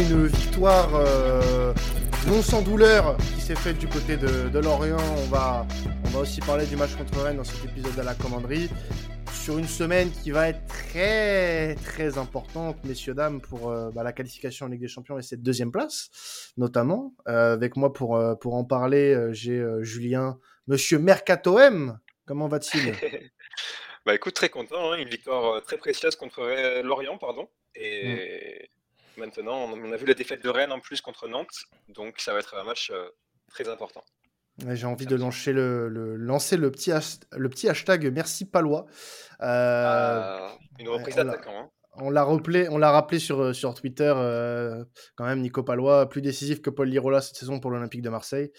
après une victoire non sans douleur qui s'est faite du côté de, Lorient, on va, on va aussi parler du match contre Rennes dans cet épisode de la commanderie. Sur une semaine qui va être très très importante, messieurs, dames, pour bah, la qualification en Ligue des Champions et cette deuxième place, notamment. avec moi pour, pour en parler, j'ai Julien, monsieur Mercato M. Comment va-t-il? Bah écoute, très content, hein. une victoire euh, très précieuse contre euh, Lorient, pardon. Et mm. Maintenant, on a vu la défaite de Rennes en plus contre Nantes, donc ça va être un match euh, très important. J'ai envie de lancer le, lancer le petit, le petit hashtag merci Palois. Ah, une reprise d'attaquant. Hein. On l'a rappelé, on l'a rappelé sur, sur Twitter, quand même, Nico Palois, plus décisif que Paul Lirola cette saison pour l'Olympique de Marseille.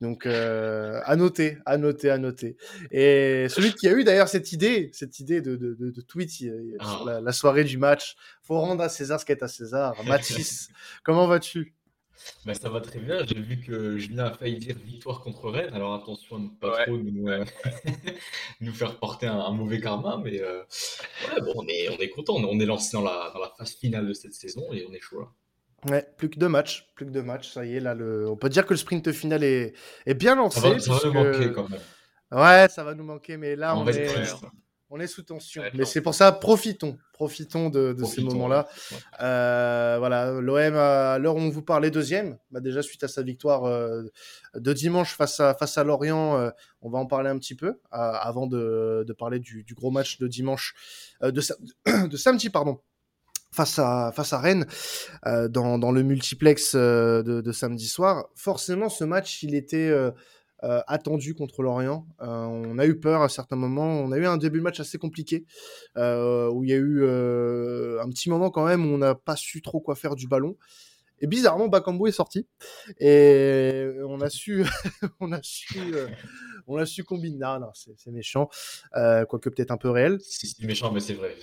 Donc, euh, à noter, à noter, à noter. Et celui qui a eu d'ailleurs cette idée, cette idée de, de, de, tweet sur ah. la, soirée du match, faut rendre à César ce qui est à César. Mathis, comment vas-tu? Bah, ça va très bien. J'ai vu que Julien a failli dire victoire contre Rennes. Alors attention à ne pas trop nous, euh, nous, faire porter un, mauvais karma. Mais euh, bon, on est, on est content. On est lancé dans la, dans la phase finale de cette saison et on est chaud là. Ouais, plus que deux matchs, plus que deux matchs, ça y est, là, le... on peut dire que le sprint final est, est bien lancé. Ça va, nous manquer quand même. Ouais, ça va nous manquer, mais là, on, est, on est sous tension. mais c'est pour ça, profitons, profitons de, de ces moments-là. Euh, voilà, l'OM, à l'heure où on vous parlait deuxième, bah déjà suite à sa victoire euh, de dimanche face à, face à Lorient, euh, on va en parler un petit peu avant de, de parler du, du, gros match de dimanche, de, de samedi, pardon face à face à Rennes euh, dans, dans, le multiplex euh, de, de, samedi soir. Forcément, ce match, il était euh, euh attendu contre l'Orient. Euh, on a eu peur à certains moments. On a eu un début de match assez compliqué où il y a eu un petit moment quand même où on n'a pas su trop quoi faire du ballon. Et bizarrement, Bakambu est sorti et on a su, on a su on a su combiner. Non, non, c'est méchant, euh, quoique peut-être un peu réel. C'est méchant, mais c'est vrai.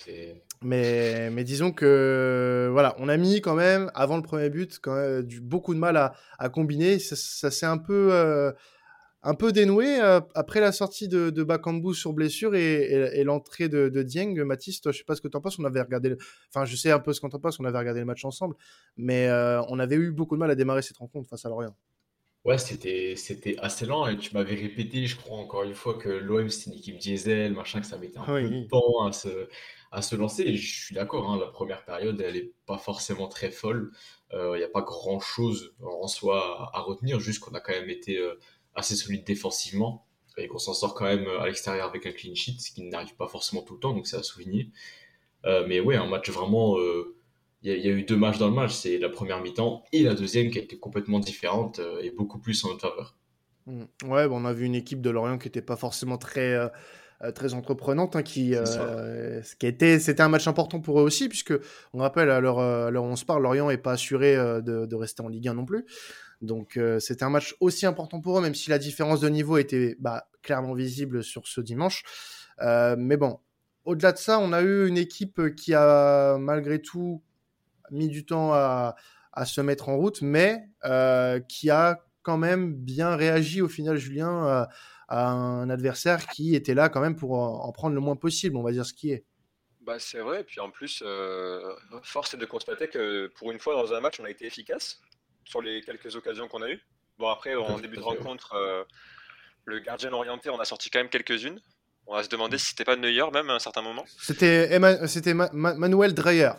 Mais, mais disons que voilà, on a mis quand même avant le premier but quand même, du, beaucoup de mal à, à combiner. Ça, ça s'est un peu euh, un peu dénoué euh, après la sortie de, de Bakambu sur blessure et, et, l'entrée de, de, Dieng. Mathis, toi, je sais pas ce que tu en penses. On avait regardé, le... enfin, je sais un peu ce qu'on en penses. On avait regardé le match ensemble, mais euh, on avait eu beaucoup de mal à démarrer cette rencontre face à Lorient. Ouais, c'était c'était assez lent et tu m'avais répété, je crois encore une fois que l'OM c'est une équipe diesel, machin, que ça mettait un peu de temps à se, à se lancer. Et je suis d'accord, hein, la première période, elle est pas forcément très folle. Euh, il n'y a pas grand chose en soi à, retenir, juste qu'on a quand même été assez solide défensivement et qu'on s'en sort quand même à l'extérieur avec un clean sheet, ce qui n'arrive pas forcément tout le temps, donc c'est à souligner. Euh, mais ouais, un match vraiment il y, a eu deux matchs dans le match, c'est la première mi-temps et la deuxième qui a été complètement différente euh, et beaucoup plus en notre faveur. Mmh. Ouais, on a vu une équipe de Lorient qui n'était pas forcément très, euh, euh, très entreprenante, hein, qui, ce qui était, c'était un match important pour eux aussi, puisque on rappelle à l'heure, où on se parle, Lorient n'est pas assuré de, de, rester en Ligue 1 non plus. Donc c'était un match aussi important pour eux, même si la différence de niveau était bah, clairement visible sur ce dimanche. mais bon, au-delà de ça, on a eu une équipe qui a malgré tout mis du temps à, se mettre en route, mais euh, qui a quand même bien réagi au final, Julien, à, un adversaire qui était là quand même pour en, prendre le moins possible, on va dire ce qui est. Bah, c'est vrai, et puis en plus, euh, force est de constater que pour une fois dans un match, on a été efficace sur les quelques occasions qu'on a eues. Bon, après, en début de rencontre, euh, le gardien orienté, on a sorti quand même quelques-unes. On va se demander si c'était pas Neuer même à un certain moment. C'était Manuel Dreyer.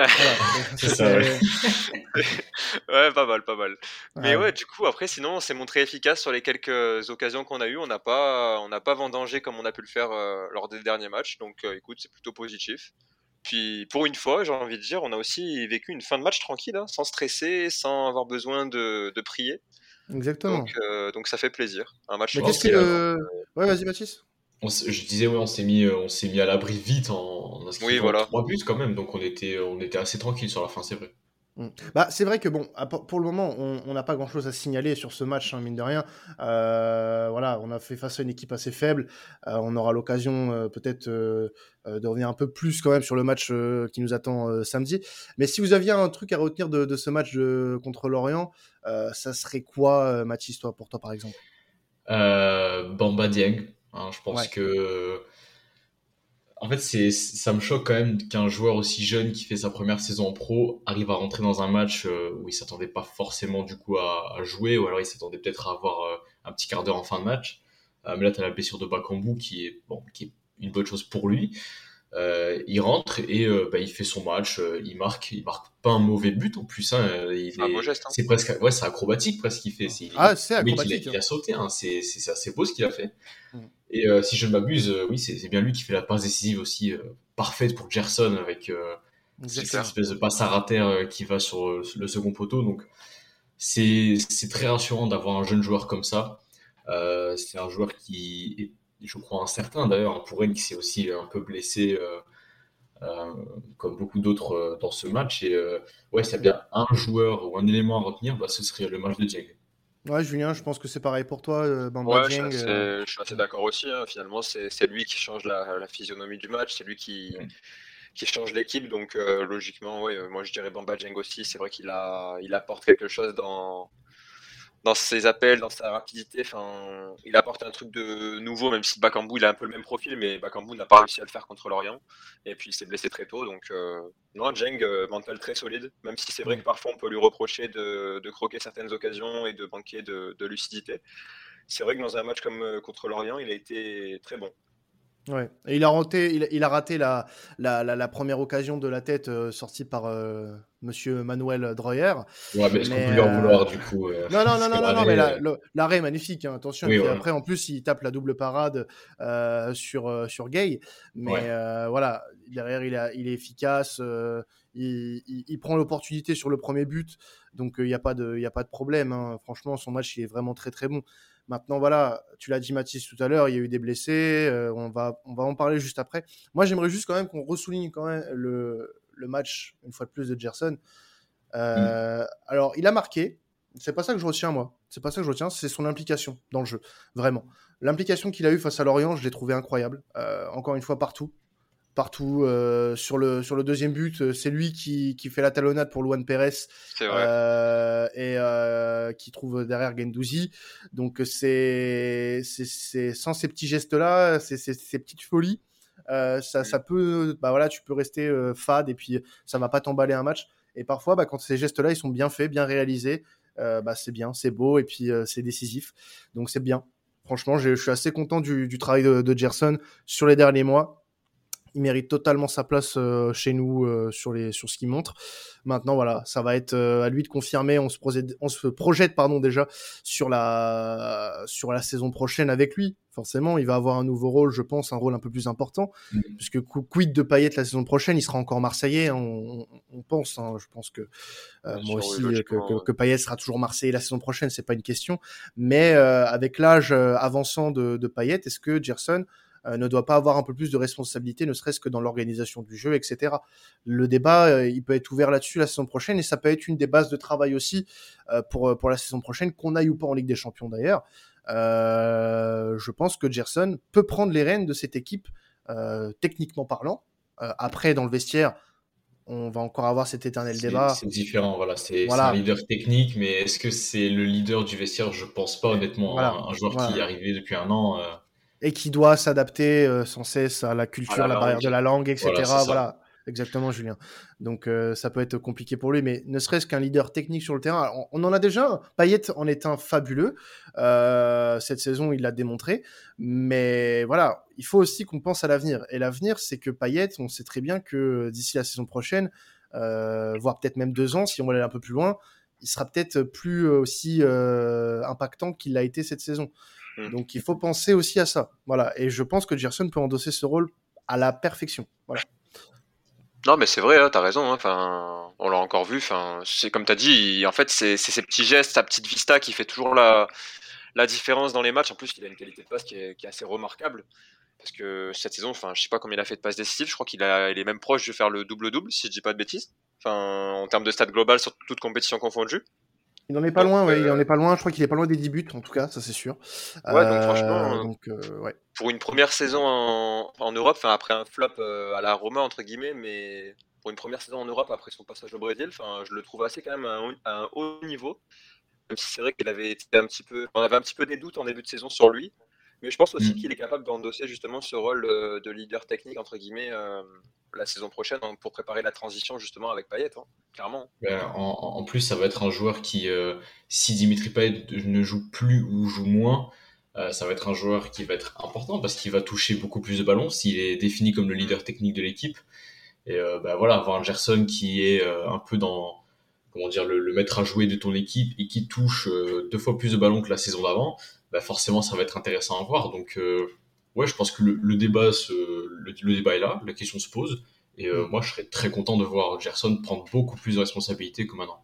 ouais. pas mal, pas mal. Mais ouais, du coup, après, sinon, on s'est montré efficace sur les quelques occasions qu'on a eues. On n'a pas, on n'a pas vendangé comme on a pu le faire euh, lors des derniers matchs. Donc, euh, écoute, c'est plutôt positif. Puis, pour une fois, j'ai envie de dire, on a aussi vécu une fin de match tranquille, hein, sans stresser, sans avoir besoin de, de prier. Exactement. Donc, euh, donc, ça fait plaisir. Un match. qu'est-ce que Ouais, vas-y, Mathis je disais ouais, on s'est mis euh, on s'est mis à l'abri vite en, en oui, voilà. trois buts quand même donc on était on était assez tranquille sur la fin c'est vrai. Bah, c'est vrai que bon, pour le moment, on n'a pas grand-chose à signaler sur ce match, hein, mine de rien. Euh, voilà, on a fait face à une équipe assez faible. Euh, on aura l'occasion peut-être de revenir un peu plus quand même sur le match qui nous attend samedi. Mais si vous aviez un truc à retenir de, ce match contre Lorient, ça serait quoi, Mathis, toi, pour toi par exemple? Bamba Dieng, Hein, je pense que En fait, c'est, ça me choque quand même qu'un joueur aussi jeune qui fait sa première saison en pro arrive à rentrer dans un match euh, où il s'attendait pas forcément du coup à, jouer, ou alors il s'attendait peut-être à avoir euh, un petit quart d'heure en fin de match. Euh, mais là, tu as la blessure de Bakambu qui est, bon, qui est une bonne chose pour lui. Euh, il rentre et euh, bah, il fait son match, euh, il marque, il marque pas un mauvais but en plus. Hein, hein. c'est presque, ouais, c'est acrobatique presque qu'il fait. ah, c'est acrobatique. Il a, sauté, hein, c'est assez beau ce qu'il a fait. Et si je ne m'abuse, oui, c'est bien lui qui fait la passe décisive aussi parfaite pour Gerson avec cette espèce de passe à rater qui va sur le second poteau. Donc c'est très rassurant d'avoir un jeune joueur comme ça. c'est un joueur qui est je crois, incertain d'ailleurs, pour elle qui s'est aussi un peu blessé, euh, euh, comme beaucoup d'autres euh, dans ce match. Et ouais, s'il y a bien un joueur ou un élément à retenir, bah, ce serait le match de Dieng. Ouais, Julien, je pense que c'est pareil pour toi. ouais, je, suis assez, d'accord aussi. Hein. Finalement, c'est lui qui change la, physionomie du match, c'est lui qui, qui change l'équipe. Donc, logiquement, ouais, moi je dirais Bamba Dieng aussi. C'est vrai qu'il a, il apporte quelque chose dans, dans ses appels, dans sa rapidité. Enfin, il apporte un truc de nouveau, même si Bakambu il a un peu le même profil, mais Bakambu n'a pas réussi à le faire contre l'Orient. Et puis il s'est blessé très tôt. Donc euh, non, Jeng, euh, mental très solide, même si c'est vrai que parfois on peut lui reprocher de, croquer certaines occasions et de manquer de, lucidité. C'est vrai que dans un match comme euh, contre l'Orient, il a été très bon. Ouais. Et il a raté, il, a raté la, la, la, première occasion de la tête euh, sortie par euh, Monsieur Manuel Dreyer. Ouais, mais est-ce qu'on peut lui en euh, vouloir du coup Non, non, non, non, non, mais l'arrêt est magnifique, hein, attention. et après, en plus, il tape la double parade sur, sur Gay. Mais voilà, derrière, il, a, il est efficace. Il, il, prend l'opportunité sur le premier but. Donc, il n'y a, pas de, a pas de problème. Hein. Franchement, son match, il est vraiment très, très bon. Maintenant, voilà, tu l'as dit Mathis tout à l'heure, il y a eu des blessés, euh, on, va, on va en parler juste après. Moi, j'aimerais juste quand même qu'on ressouligne quand même le, le, match, une fois de plus, de Gerson. Euh, mm. Alors, il a marqué, c'est pas ça que je retiens, moi. C'est pas ça que je retiens, c'est son implication dans le jeu, vraiment. L'implication qu'il a eue face à Lorient, je l'ai trouvé incroyable. Euh, encore une fois, partout partout. Euh, sur, le, sur le deuxième but, euh, c'est lui qui, qui, fait la talonnade pour Luan Pérez euh, et qui trouve derrière Gendouzi. Donc c'est sans ces petits gestes-là, ces, ces, petites folies, ça, ça, peut, bah voilà, tu peux rester fade et puis ça va pas t'emballer un match. Et parfois, bah, quand ces gestes-là, ils sont bien faits, bien réalisés, bah, c'est bien, c'est beau et puis c'est décisif. Donc c'est bien. Franchement, je suis assez content du, du travail de, de Gerson sur les derniers mois il mérite totalement sa place euh, chez nous euh, sur, les, sur ce qu'il montre. Maintenant, voilà, ça va être euh, à lui de confirmer. On se projette, on se projette pardon, déjà sur la, sur la saison prochaine avec lui. Forcément, il va avoir un nouveau rôle, je pense, un rôle un peu plus important. Mm. Puisque quid de Payet la saison prochaine, il sera encore Marseillais, hein, on, on, pense. Hein, je pense que moi aussi, que, que, Payet sera toujours Marseillais la saison prochaine, c'est pas une question. Mais avec l'âge avançant de, de Payet, est-ce que Gerson ne doit pas avoir un peu plus de responsabilité, ne serait-ce que dans l'organisation du jeu, etc. Le débat, euh, il peut être ouvert là-dessus la saison prochaine et ça peut être une des bases de travail aussi euh, pour, pour la saison prochaine, qu'on aille ou pas en Ligue des Champions d'ailleurs. je pense que Gerson peut prendre les rênes de cette équipe, techniquement parlant. après, dans le vestiaire, on va encore avoir cet éternel débat. C'est différent, voilà. C'est un leader technique, mais est-ce que c'est le leader du vestiaire? Je pense pas, honnêtement. Un, joueur qui est arrivé depuis un an et qui doit s'adapter euh, sans cesse à la culture, à la, barrière de la langue, etc. Voilà, exactement, Julien. Donc euh, ça peut être compliqué pour lui, mais ne serait-ce qu'un leader technique sur le terrain, on, en a déjà. Payet en est un fabuleux. Euh, cette saison, il l'a démontré. Mais voilà, il faut aussi qu'on pense à l'avenir. Et l'avenir, c'est que Payet, on sait très bien que d'ici la saison prochaine, voire peut-être même deux ans, si on va aller un peu plus loin, il sera peut-être plus aussi impactant qu'il l'a été cette saison. Mm. Donc il faut penser aussi à ça. Voilà. Et je pense que Gerson peut endosser ce rôle à la perfection. Voilà. Non, mais c'est vrai, hein, tu as raison. Hein. Enfin, on l'a encore vu. Enfin, c'est comme tu as dit. En fait, c'est ces petits gestes, sa petite vista qui fait toujours la, la différence dans les matchs. En plus, il a une qualité de passe qui est, assez remarquable. Parce que cette saison, enfin, je sais pas combien il a fait de passes décisives. Je crois qu'il il est même proche de faire le double-double, si je dis pas de bêtises. Enfin, en termes de stade global sur toute compétition confondue. Il n'en est pas loin, ouais, il en est pas loin. Je crois qu'il est pas loin des 10 buts, en tout cas, ça c'est sûr. Ouais, donc franchement, euh, euh, ouais. pour une première saison en, en Europe, enfin après un flop euh, à la Roma entre guillemets, mais pour une première saison en Europe après son passage au Brésil, enfin je le trouve assez quand même à un, haut niveau. Même si c'est vrai qu'il avait été un petit peu, on avait un petit peu des doutes en début de saison sur lui, Mais je pense aussi mm. qu'il est capable d'endosser justement ce rôle de leader technique, entre guillemets, la saison prochaine hein, pour préparer la transition justement avec Payet, hein, clairement. Ben, en, plus, ça va être un joueur qui, si Dimitri Payet ne joue plus ou joue moins, ça va être un joueur qui va être important parce qu'il va toucher beaucoup plus de ballons s'il est défini comme le leader technique de l'équipe. Et ben voilà, avoir un Gerson qui est un peu dans comment dire, le, maître à jouer de ton équipe et qui touche euh, deux fois plus de ballons que la saison d'avant, bah forcément ça va être intéressant à voir. Donc euh, ouais, je pense que le, débat, le, débat est là, la question se pose. Et euh, mm. moi, je serais très content de voir Gerson prendre beaucoup plus de responsabilités que maintenant.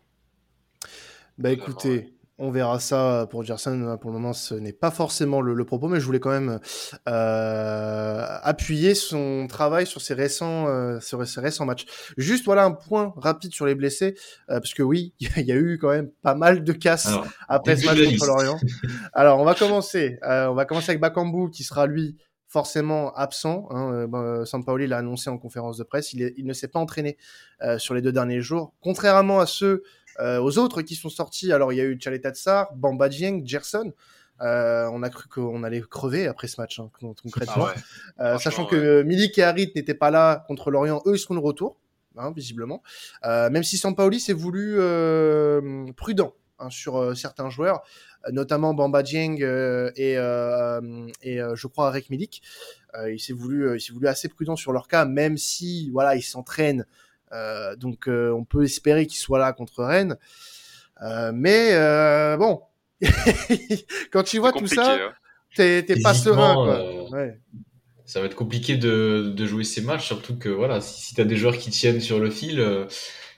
Bah écoutez, on verra ça pour Gerson. Pour le moment, ce n'est pas forcément le, propos, mais je voulais quand même euh, appuyer son travail sur ses récents, euh, sur ses récents matchs. Juste voilà un point rapide sur les blessés, euh, parce que oui, il y a eu quand même pas mal de casses après ce match contre l'Orient. Alors on va commencer. on va commencer avec Bakambu qui sera lui forcément absent. Hein. Bah, Sampaoli l'a annoncé en conférence de presse. Il, il ne s'est pas entraîné sur les deux derniers jours, contrairement à ceux euh, aux autres qui sont sortis, alors il y a eu Tsar, Bamba Dieng, Gerson. Euh, on a cru qu'on allait crever après ce match, hein, concrètement. Ah euh, sachant que Milik et Harit n'étaient pas là contre l'Orient, eux ils seront de retour, hein, visiblement. même si Sampaoli s'est voulu prudent hein, sur certains joueurs, notamment Bamba Dieng et, et je crois Arek Milik. il s'est voulu, il s'est voulu assez prudent sur leur cas, même si voilà ils s'entraînent donc euh, on peut espérer qu'il soit là contre Rennes. Euh, mais bon, quand tu vois tout ça, hein. t'es pas serein. Ça va être compliqué de, de, jouer ces matchs, surtout que voilà, si, si tu as des joueurs qui tiennent sur le fil,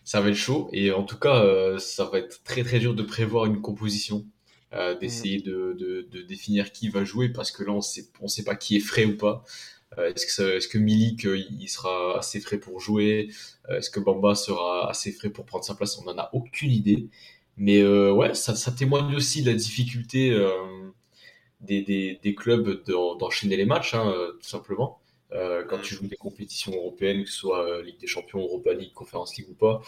ça va être chaud. Et en tout cas, ça va être très très dur de prévoir une composition, d'essayer de, de, de, définir qui va jouer, parce que là, on sait, on sait pas qui est frais ou pas. Euh, est-ce que, est que Milik euh, il sera assez frais pour jouer? Euh, Est-ce que Bamba sera assez frais pour prendre sa place? On n'en a aucune idée. Mais ouais, ça, ça, témoigne aussi de la difficulté des, des, des, clubs d'enchaîner les matchs, hein, tout simplement. quand tu joues des compétitions européennes, que ce soit Ligue des Champions, Europa League, Conference League ou pas,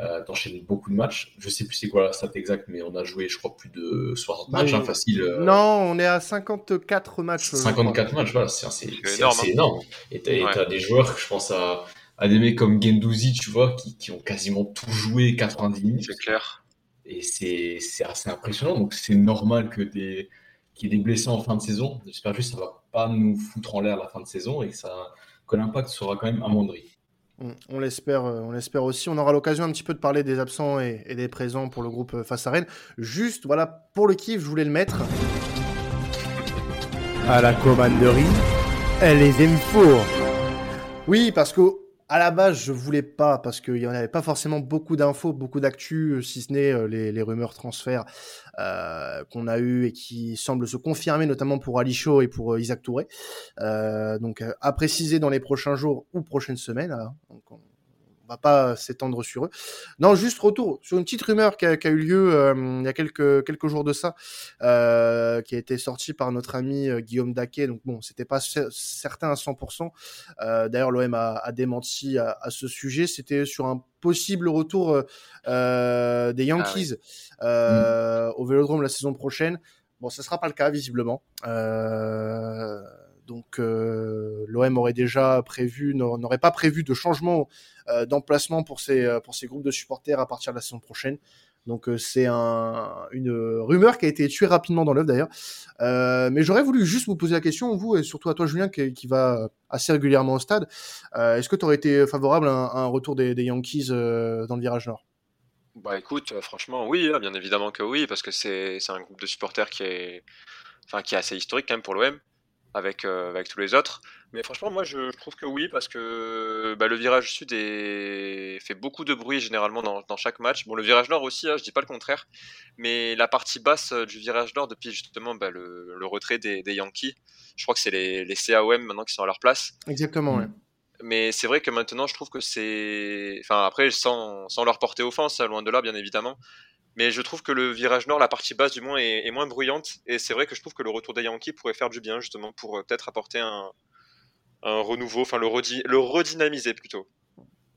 euh, t'enchaînes beaucoup de matchs. Je sais plus c'est quoi la stat exacte, mais on a joué, je crois, plus de 60 matchs, hein, facile. Euh. Non, on est à 54 matchs. 54 matchs, voilà, c'est énorme. Hein. énorme. Et t'as des joueurs, je pense à, à des mecs comme Gendouzi, tu vois, qui, qui ont quasiment tout joué 90 minutes. C'est clair. Et c'est assez impressionnant. Donc c'est normal que des qu'il y ait des blessés en fin de saison. J'espère juste que ça va pas nous foutre en l'air la fin de saison et que, ça, que l'impact sera quand même amoindri. On, l'espère, euh, on l'espère aussi. On aura l'occasion un petit peu de parler des absents et, des présents pour le groupe euh, face à Rennes. Juste, voilà, pour le kiff, je voulais le mettre. À la commanderie, elle les aime fort. Oui, parce que à la base, je voulais pas parce qu'il y en avait pas forcément beaucoup d'infos, beaucoup d'actu, euh, si ce n'est euh, les, rumeurs transferts euh, qu'on a eu et qui semblent se confirmer, notamment pour Ali Chaud et pour Isaac Touré. donc, à préciser dans les prochains jours ou prochaines semaines. Hein. Va pas s'étendre sur eux. Non, juste retour sur une petite rumeur qui a, eu lieu euh, il y a quelques quelques jours de ça, euh, qui a été sortie par notre ami euh, Guillaume Daquet. Donc bon, c'était pas certain à 100%. D'ailleurs, l'OM a, démenti à, ce sujet. C'était sur un possible retour des Yankees ah au Vélodrome la saison prochaine. Bon, ce sera pas le cas visiblement. Donc euh, l'OM aurait déjà prévu, n'aurait pas prévu de changement euh, d'emplacement pour ces, euh, pour groupes de supporters à partir de la saison prochaine. Donc c'est un, une rumeur qui a été tuée rapidement dans l'œuf d'ailleurs. mais j'aurais voulu juste vous poser la question, vous et surtout à toi Julien qui, qui va assez régulièrement au stade. Est-ce que tu aurais été favorable à un, retour des, Yankees dans le virage nord? Bah écoute, franchement oui, hein, bien évidemment que oui, parce que c'est un groupe de supporters qui est, enfin, qui est assez historique quand même pour l'OM avec, euh, avec tous les autres. Mais franchement, moi, je, trouve que oui, parce que bah, le virage sud est... fait beaucoup de bruit généralement dans, dans chaque match. Bon, le virage nord aussi, hein, je dis pas le contraire, mais la partie basse euh, du virage nord, depuis justement bah, le, le, retrait des, des, Yankees, je crois que c'est les, les CAOM maintenant qui sont à leur place. Exactement, ouais. Mais c'est vrai que maintenant, je trouve que c'est. Enfin, après, sans, sans leur porter offense, hein, loin de là, bien évidemment. Mais je trouve que le virage nord, la partie basse du moins, est, moins bruyante. Et c'est vrai que je trouve que le retour des Yankees pourrait faire du bien, justement, pour euh, peut-être apporter un, renouveau, enfin le, redynamiser plutôt.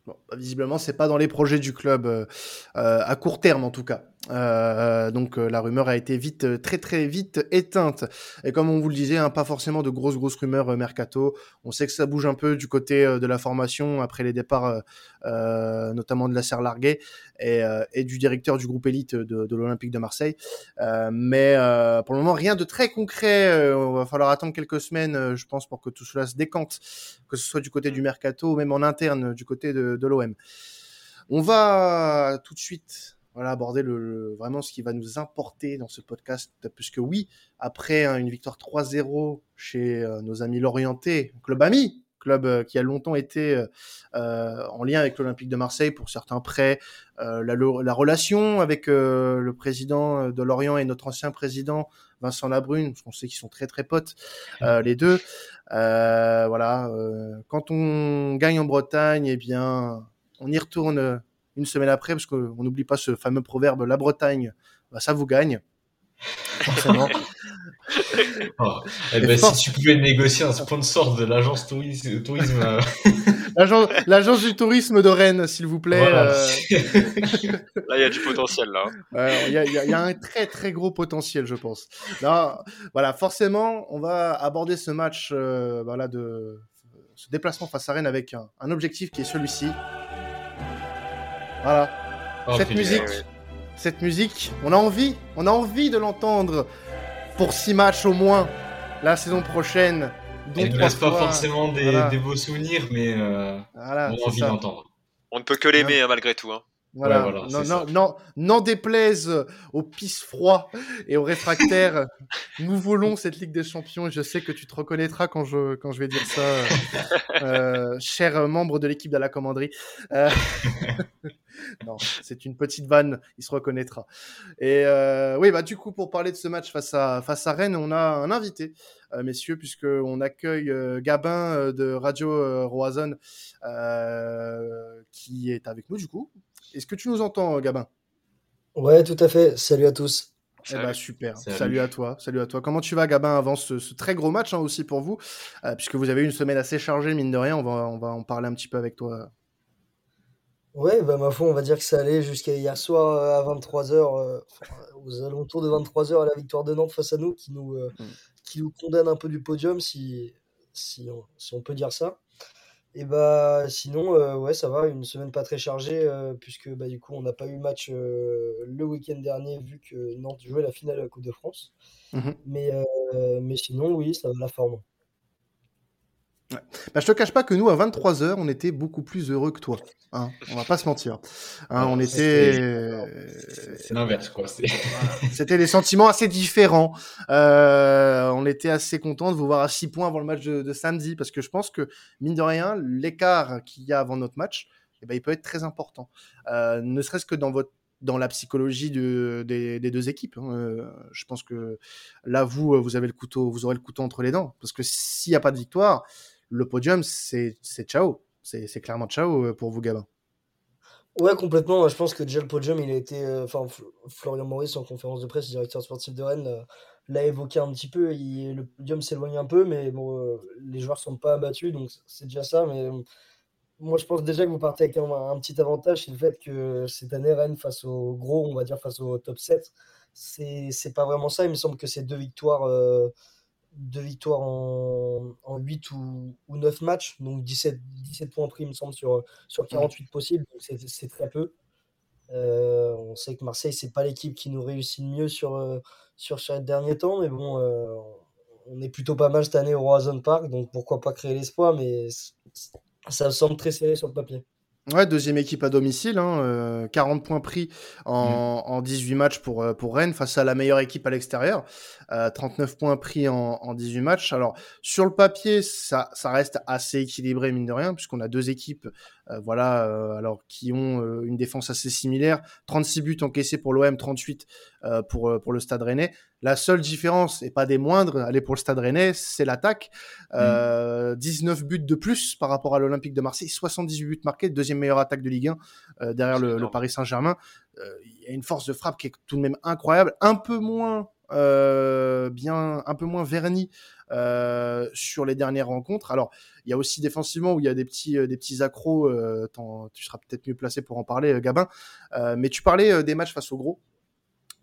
Bon, visiblement, c'est pas dans les projets du club euh, euh, à court terme en tout cas. Euh, donc euh, la rumeur a été vite, euh, très très vite éteinte. Et comme on vous le disait, hein, pas forcément de grosses grosses rumeurs mercato. On sait que ça bouge un peu du côté de la formation après les départs, notamment de la Serre Larguet et, et, du directeur du groupe élite de, de l'Olympique de Marseille. mais pour le moment, rien de très concret. on va falloir attendre quelques semaines, je pense, pour que tout cela se décante, que ce soit du côté du mercato ou même en interne du côté de, de l'OM. On va tout de suite voilà, aborder le, vraiment ce qui va nous importer dans ce podcast, puisque oui, après hein, une victoire 3-0 chez euh, nos amis Lorientais, club ami, club euh, qui a longtemps été euh, en lien avec l'Olympique de Marseille pour certains prêts, la, la, relation avec le président de Lorient et notre ancien président Vincent Labrune, parce qu'on sait qu'ils sont très très potes, les deux. voilà, quand on gagne en Bretagne, eh bien, on y retourne une semaine après, parce qu'on n'oublie pas ce fameux proverbe la Bretagne, bah, ça vous gagne. Forcément. Oh, eh ben, si tu pouvais négocier un sponsor de l'agence tourisme, tourisme euh. l'agence du tourisme de Rennes, s'il vous plaît. Euh. là, il y a du potentiel là. Il y, a un très très gros potentiel, je pense. Là, voilà, forcément, on va aborder ce match, euh, voilà, de ce déplacement face à Rennes avec un objectif qui est celui-ci. Voilà. Oh, cette musique, cette musique, on a envie, on a envie de l'entendre pour six matchs au moins la saison prochaine. Il ne laisse pas forcément des, beaux souvenirs, mais euh, on a envie d'entendre. On ne peut que l'aimer hein, malgré tout. Hein. Voilà, non, non, déplaise aux pisse froids et aux réfractaires, nous volons cette Ligue des Champions et je sais que tu te reconnaîtras quand je, quand je vais dire ça, euh, cher membre de l'équipe de la commanderie. Euh, non, c'est une petite vanne, il se reconnaîtra. Et euh, oui, bah du coup, pour parler de ce match face à, face à Rennes, on a un invité, messieurs, puisqu'on accueille Gabin de Radio Roison qui est avec nous du coup. Est-ce que tu nous entends, Gabin? Ouais, tout à fait. Salut à tous. Eh ben, super. Salut. à toi. Salut à toi. Comment tu vas, Gabin, avant ce, très gros match hein, aussi pour vous, euh, puisque vous avez eu une semaine assez chargée, mine de rien. On va, on va en parler un petit peu avec toi. Ouais, bah, ma foi, on va dire que ça allait jusqu'à hier soir euh, à 23h, euh, aux alentours de 23h à la victoire de Nantes face à nous, qui nous, mm. qui nous condamne un peu du podium, si, si, si on peut dire ça. Et bah sinon, euh, ouais, ça va, une semaine pas très chargée, euh, puisque bah, du coup, on n'a pas eu match euh, le week-end dernier, vu que Nantes jouait la finale de la Coupe de France. Mmh mais, mais sinon, oui, ça va la forme. Ouais. Bah, je te cache pas que nous, à 23h, on était beaucoup plus heureux que toi. Hein on va pas se mentir. Hein, on était. C'est l'inverse, quoi. C'était des sentiments assez différents. Euh, on était assez content de vous voir à 6 points avant le match de, samedi, parce que je pense que, mine de rien, l'écart qu'il y a avant notre match, eh ben, il peut être très important. Euh, ne serait-ce que dans votre dans la psychologie de, des, deux équipes. Hein. Euh, je pense que là, vous, vous avez le couteau, vous aurez le couteau entre les dents, parce que s'il n'y a pas de victoire, le podium, c'est ciao. C'est clairement ciao euh, pour vous, Gabin. Ouais, complètement. Je pense que déjà le podium, il a été. Euh, enfin, Florian Maurice, en conférence de presse, directeur sportif de Rennes, euh, l'a évoqué un petit peu. le podium s'éloigne un peu, mais bon, les joueurs ne sont pas abattus, donc c'est déjà ça. Mais moi, je pense déjà que vous partez avec un, petit avantage, c'est le fait que cette année, Rennes, face au gros, on va dire face au top 7, c'est pas vraiment ça. Il me semble que c'est deux victoires deux victoires en, en 8 ou, ou, 9 matchs, donc 17, 17 points pris, il me semble, sur, sur 48 possibles, donc c'est très peu. Euh, on sait que Marseille, c'est pas l'équipe qui nous réussit le mieux sur, euh, sur ces derniers temps, mais bon, euh, on est plutôt pas mal cette année au Horizon Park, donc pourquoi pas créer l'espoir, mais ça semble très serré sur le papier. Ouais, deuxième équipe à domicile, hein, 40 points pris en, en 18 matchs pour, pour Rennes face à la meilleure équipe à l'extérieur. 39 points pris en, en, 18 matchs. Alors, sur le papier, ça, ça reste assez équilibré, mine de rien, puisqu'on a deux équipes euh, voilà, euh, alors qui ont euh, une défense assez similaire. 36 buts encaissés pour l'OM, 38 pour, pour le Stade Rennais. La seule différence, et pas des moindres, aller pour le Stade Rennais, c'est l'attaque. 19 mmh. buts de plus par rapport à l'Olympique de Marseille, 78 buts marqués, deuxième meilleure attaque de Ligue 1 derrière le, le, Paris Saint-Germain. Il y a une force de frappe qui est tout de même incroyable, un peu moins euh, bien un peu moins verni euh, sur les dernières rencontres. Alors, il y a aussi défensivement où il y a des petits, euh, des petits accros. tu seras peut-être mieux placé pour en parler, Gabin. mais tu parlais des matchs face au gros.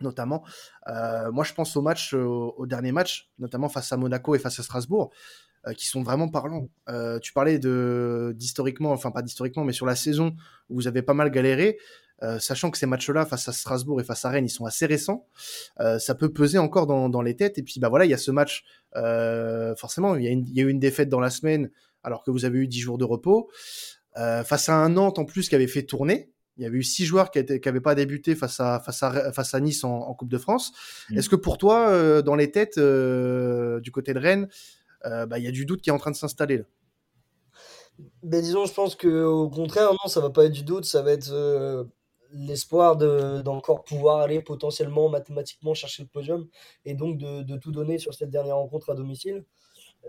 Notamment. moi, je pense au match, au, dernier match, notamment face à Monaco et face à Strasbourg, qui sont vraiment parlants. tu parlais d'historiquement, enfin pas d'historiquement, mais sur la saison où vous avez pas mal galéré. Euh, sachant que ces matchs-là face à Strasbourg et face à Rennes, ils sont assez récents, euh, ça peut peser encore dans, les têtes. Et puis bah voilà, il y a ce match, euh, forcément, il y, y, a eu une défaite dans la semaine alors que vous avez eu 10 jours de repos. face à un Nantes en plus qui avait fait tourner, il y avait eu six joueurs qui n'avaient pas débuté face à, face à, face à Nice en, Coupe de France. Mmh. Est-ce que pour toi, dans les têtes du côté de Rennes, bah, il y a du doute qui est en train de s'installer là? Ben, disons, je pense que au contraire, non, ça va pas être du doute, ça va être l'espoir d'encore pouvoir aller potentiellement mathématiquement chercher le podium et donc de, de tout donner sur cette dernière rencontre à domicile.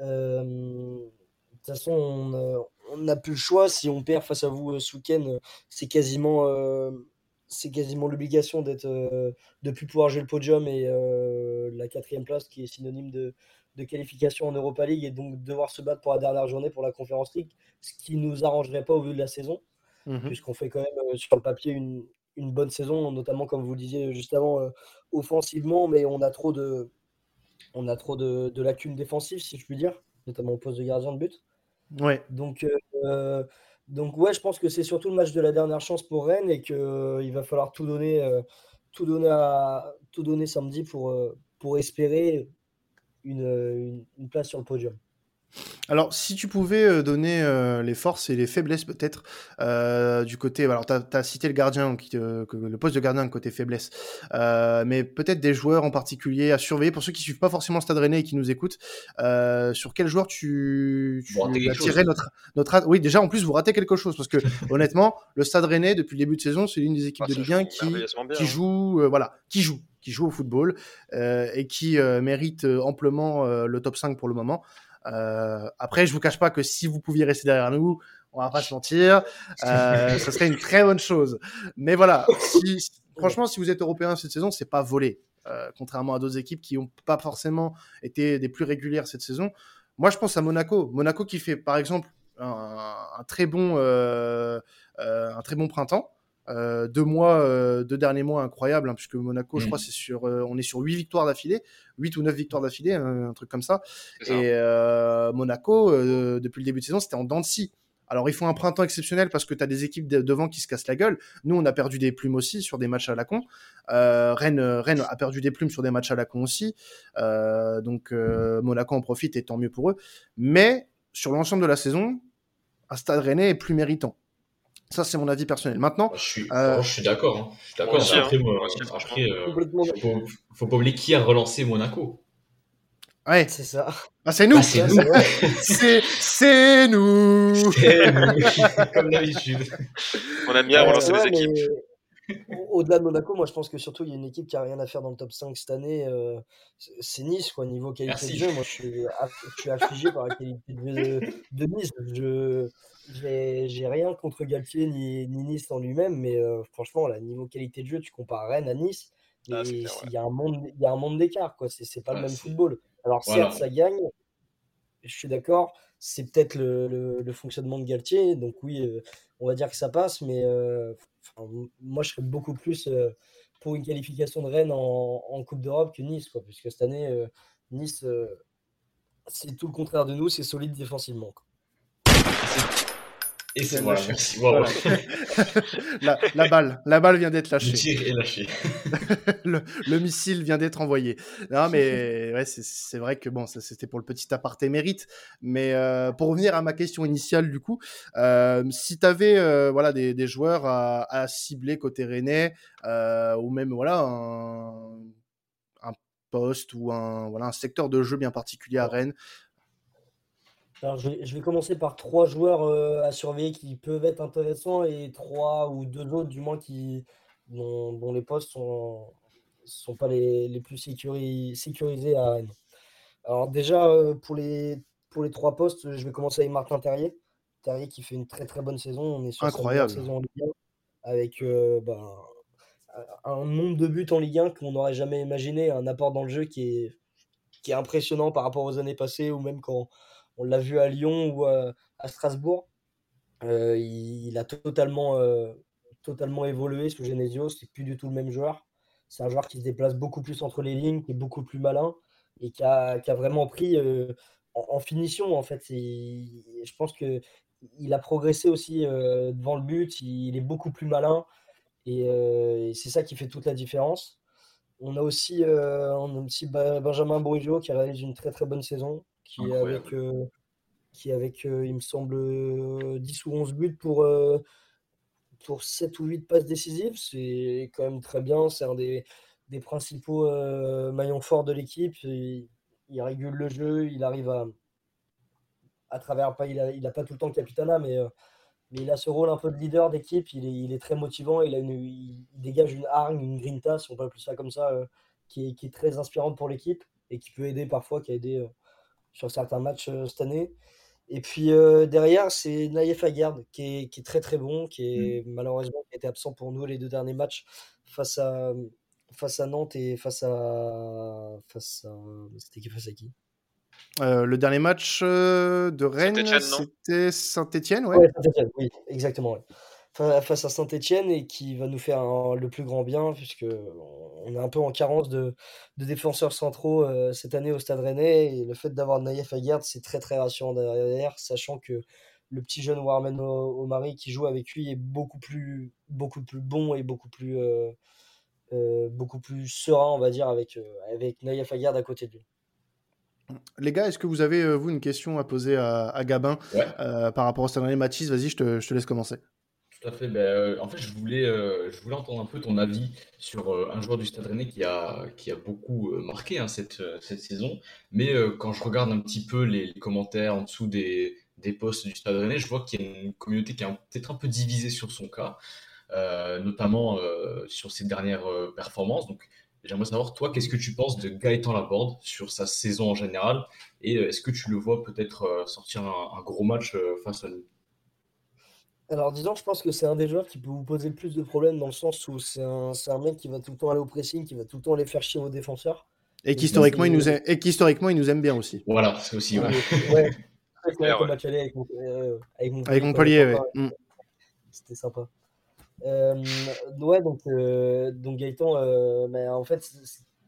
Euh, de toute façon, on n'a plus le choix. Si on perd face à vous euh, ce week-end, c'est quasiment, euh, c'est quasiment l'obligation d'être, de plus pouvoir jouer le podium et la quatrième place qui est synonyme de, de qualification en Europa League et donc devoir se battre pour la dernière journée pour la Conférence League, ce qui nous arrangerait pas au vu de la saison. Mmh puisqu'on fait quand même sur le papier une, une, bonne saison, notamment comme vous le disiez juste avant, offensivement, mais on a trop de, on a trop de, de, lacunes défensives, si je puis dire, notamment au poste de gardien de but. Ouais. Donc, donc ouais, je pense que c'est surtout le match de la dernière chance pour Rennes et qu'il va falloir tout donner, tout donner, tout donner samedi pour, espérer une place sur le podium. Alors, si tu pouvais euh, donner euh, les forces et les faiblesses peut-être euh, du côté, alors tu as, cité le gardien, qui, le poste de gardien côté faiblesse, mais peut-être des joueurs en particulier à surveiller pour ceux qui suivent pas forcément Stade Rennais et qui nous écoutent. sur quel joueur tu, tu attirer notre, notre Oui, déjà en plus vous ratez quelque chose parce que honnêtement, le Stade Rennais depuis le début de saison, c'est l'une des équipes ah, de Ligue 1 qui, qui hein. joue, voilà, qui joue qui joue au football et qui mérite amplement le top 5 pour le moment. Euh, après, je vous cache pas que si vous pouviez rester derrière nous, on va pas se mentir, euh, ce serait une très bonne chose. Mais voilà, si, franchement, si vous êtes européen cette saison, c'est pas volé. Euh, contrairement à d'autres équipes qui n'ont pas forcément été des plus régulières cette saison. Moi, je pense à Monaco. Monaco qui fait, par exemple, un, un très bon, euh, euh un très bon printemps. Euh, deux mois, euh, deux derniers mois incroyables, hein, puisque Monaco, je crois, mm. c'est sur, euh, on est sur huit victoires d'affilée, huit ou neuf victoires d'affilée, un, truc comme ça. Et Monaco, depuis le début de saison, c'était en dents de scie. Alors, il faut un printemps exceptionnel parce que tu as des équipes devant qui se cassent la gueule. Nous, on a perdu des plumes aussi sur des matchs à la con. Rennes, Rennes a perdu des plumes sur des matchs à la con aussi. donc, Monaco en profite et tant mieux pour eux. Mais sur l'ensemble de la saison, un stade rennais est plus méritant. Ça, c'est mon avis personnel. Maintenant, je suis, euh, je suis d'accord. Hein. Je suis d'accord. Après, hein. après euh, faut, pas oublier qui a relancé Monaco. Ouais, c'est ça. Ah, c'est nous. Ah, c'est nous. c'est nous. Comme d'habitude. On aime bien relancer les équipes. Au-delà de Monaco, moi je pense que surtout il y a une équipe qui a rien à faire dans le top 5 cette année. Euh, c'est Nice, quoi. Niveau qualité de jeu, moi je suis, je suis affligé par la qualité de jeu de, Nice. Je, j'ai rien contre Galtier ni, ni Nice en lui-même, mais euh, franchement, là, niveau qualité de jeu, tu compares Rennes à Nice, ah, il y a un monde, il y a un monde d'écart, quoi. C'est pas le même football. Alors certes, ça gagne, je suis d'accord. C'est peut-être le, le, fonctionnement de Galtier, donc oui, euh, on va dire que ça passe, mais euh, moi, je serais beaucoup plus pour une qualification de Rennes en, en Coupe d'Europe que Nice, quoi, puisque cette année, Nice, c'est tout le contraire de nous, c'est solide défensivement. Et c'est voilà, merci. la, balle, la balle vient d'être lâchée. Le tir est lâché. le, missile vient d'être envoyé. Non, mais ouais, c'est vrai que bon, c'était pour le petit aparté mérite. Mais euh, pour revenir à ma question initiale, du coup, euh, si tu avais euh, voilà, des, des joueurs à, à, cibler côté Rennais, ou même voilà, un, un poste ou un, voilà, un secteur de jeu bien particulier à Rennes, alors, je vais, commencer par trois joueurs euh, à surveiller qui peuvent être intéressants et trois ou deux autres, du moins, qui, dont, les postes sont, sont pas les, les plus sécurisés à Rennes. Alors, déjà, euh, pour les, pour les trois postes, je vais commencer avec Martin Terrier. Terrier qui fait une très très bonne saison. On est sur Incroyable. saison en Ligue 1 avec euh, ben, un nombre de buts en Ligue 1 qu'on n'aurait jamais imaginé, un apport dans le jeu qui est, qui est impressionnant par rapport aux années passées ou même quand on l'a vu à Lyon ou à, Strasbourg. Euh, il, a totalement, euh, totalement évolué sous Genesio. C'est plus du tout le même joueur. c'est un joueur qui se déplace beaucoup plus entre les lignes, qui est beaucoup plus malin et qui a, vraiment pris en, finition, en fait. je pense que il a progressé aussi devant le but, il, est beaucoup plus malin et, c'est ça qui fait toute la différence. On a aussi, Benjamin Bourigeau qui réalise une très très bonne saison, qui est avec, qui avec il me semble, 10 ou 11 buts pour, pour 7 ou 8 passes décisives. C'est quand même très bien. C'est un des, des principaux maillons forts de l'équipe. Il, il, régule le jeu, il arrive à, à travers, pas, il n'a il a pas tout le temps le capitana, mais, mais il a ce rôle un peu de leader d'équipe. Il est, il est, très motivant. Il, a une, il, dégage une hargne, une grinta, si on peut appeler ça comme ça, qui, est, qui, est, très inspirante pour l'équipe et qui peut aider parfois, qui a aidé sur certains matchs cette année. Et puis derrière, c'est Naïef Aguerd qui est, qui est, très très bon, qui est mmh. malheureusement qui a été absent pour nous les deux derniers matchs face à, face à Nantes et face à. Face à... C'était qui face à qui? Euh, le dernier match euh, de Rennes, c'était Saint-Etienne, ouais. ouais Saint-Etienne, oui, exactement. Face à Saint-Etienne et qui va nous faire le plus grand bien, puisque on est un peu en carence de, de défenseurs centraux euh, cette année au Stade Rennais. Et le fait d'avoir Naïef Aguerd, c'est très très rassurant derrière, sachant que le petit jeune Warman Omari qui joue avec lui est beaucoup plus, beaucoup plus bon et beaucoup plus, beaucoup plus serein, on va dire, avec, avec Naïef Aguerd à côté de lui. Les gars, est-ce que vous avez, euh, vous, une question à poser à, Gabin euh, par rapport au Stade Mathis, vas-y, je te, laisse commencer. Tout à fait. Ben, euh, en fait, je voulais, je voulais entendre un peu ton avis sur un joueur du Stade Rennais qui a, qui a beaucoup marqué hein, cette, cette saison. Mais quand je regarde un petit peu les, commentaires en dessous des, des posts du Stade Rennais, je vois qu'il y a une communauté qui est peut-être un peu divisée sur son cas, notamment sur ses dernières performances. Donc, J'aimerais savoir, toi, qu'est-ce que tu penses de Gaëtan Laborde sur sa saison en général? Et euh, est-ce que tu le vois peut-être euh, sortir un, gros match euh, face à nous? Alors, disons, je pense que c'est un des joueurs qui peut vous poser le plus de problèmes dans le sens où c'est un, un, mec qui va tout le temps aller au pressing, qui va tout le temps aller faire chier aux défenseurs. Et qu'historiquement, il, nous aime, et historiquement, il nous aime bien aussi. Voilà, c'est aussi. Ouais. ouais. avec, avec, avec Montpellier, mm. C'était sympa. Euh, ouais, donc, euh, donc Gaëtan, euh, mais en fait,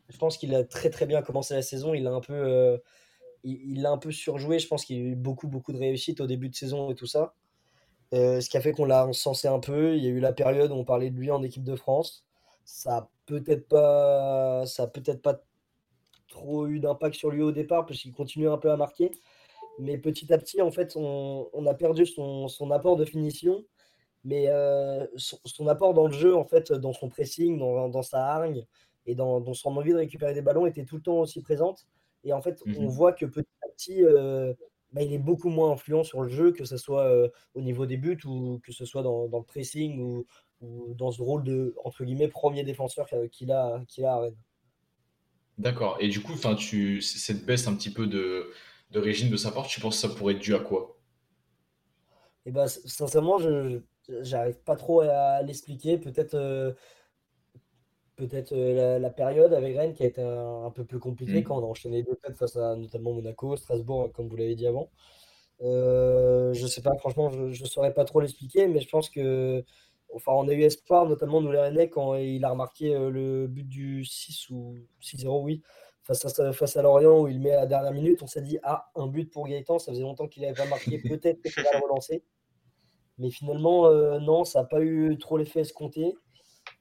je pense qu'il a très très bien commencé la saison. Il a un peu, il, a un peu surjoué. Je pense qu'il a eu beaucoup beaucoup de réussite au début de saison et tout ça. Ce qui a fait qu'on l'a encensé un peu. Il y a eu la période où on parlait de lui en équipe de France. Ça peut-être pas, ça peut-être pas trop eu d'impact sur lui au départ parce qu'il continue un peu à marquer. Mais petit à petit, en fait, on, on a perdu son, son, apport de finition mais son, apport dans le jeu, en fait, dans son pressing, dans, sa hargne et dans, son envie de récupérer des ballons était tout le temps aussi présente. Et en fait, on mmh voit que petit à petit, bah, il est beaucoup moins influent sur le jeu, que ce soit au niveau des buts ou que ce soit dans, le pressing ou, dans ce rôle de, entre guillemets, premier défenseur qu'il a, qu'il a à Rennes. D'accord. Et du coup, tu, cette baisse un petit peu de, de régime de sa part, tu penses que ça pourrait être dû à quoi? Et eh ben, sincèrement, je, j'arrive pas trop à l'expliquer. Peut-être euh, peut-être euh, la, période avec Rennes qui a été un, peu plus compliquée mmh. quand on a enchaîné deux têtes face à notamment Monaco, Strasbourg, comme vous l'avez dit avant. Euh, je sais pas, franchement, je ne saurais pas trop l'expliquer, mais je pense que. Enfin, on a eu espoir, notamment nous les Rennais, quand il a remarqué le but du 6 ou 6-0, oui, face à, face à Lorient, où il met à la dernière minute. On s'est dit, ah, un but pour Gaëtan, ça faisait longtemps qu'il n'avait pas marqué, peut-être qu'il va le relancer. Mais finalement, euh, non, ça n'a pas eu trop l'effet escompté.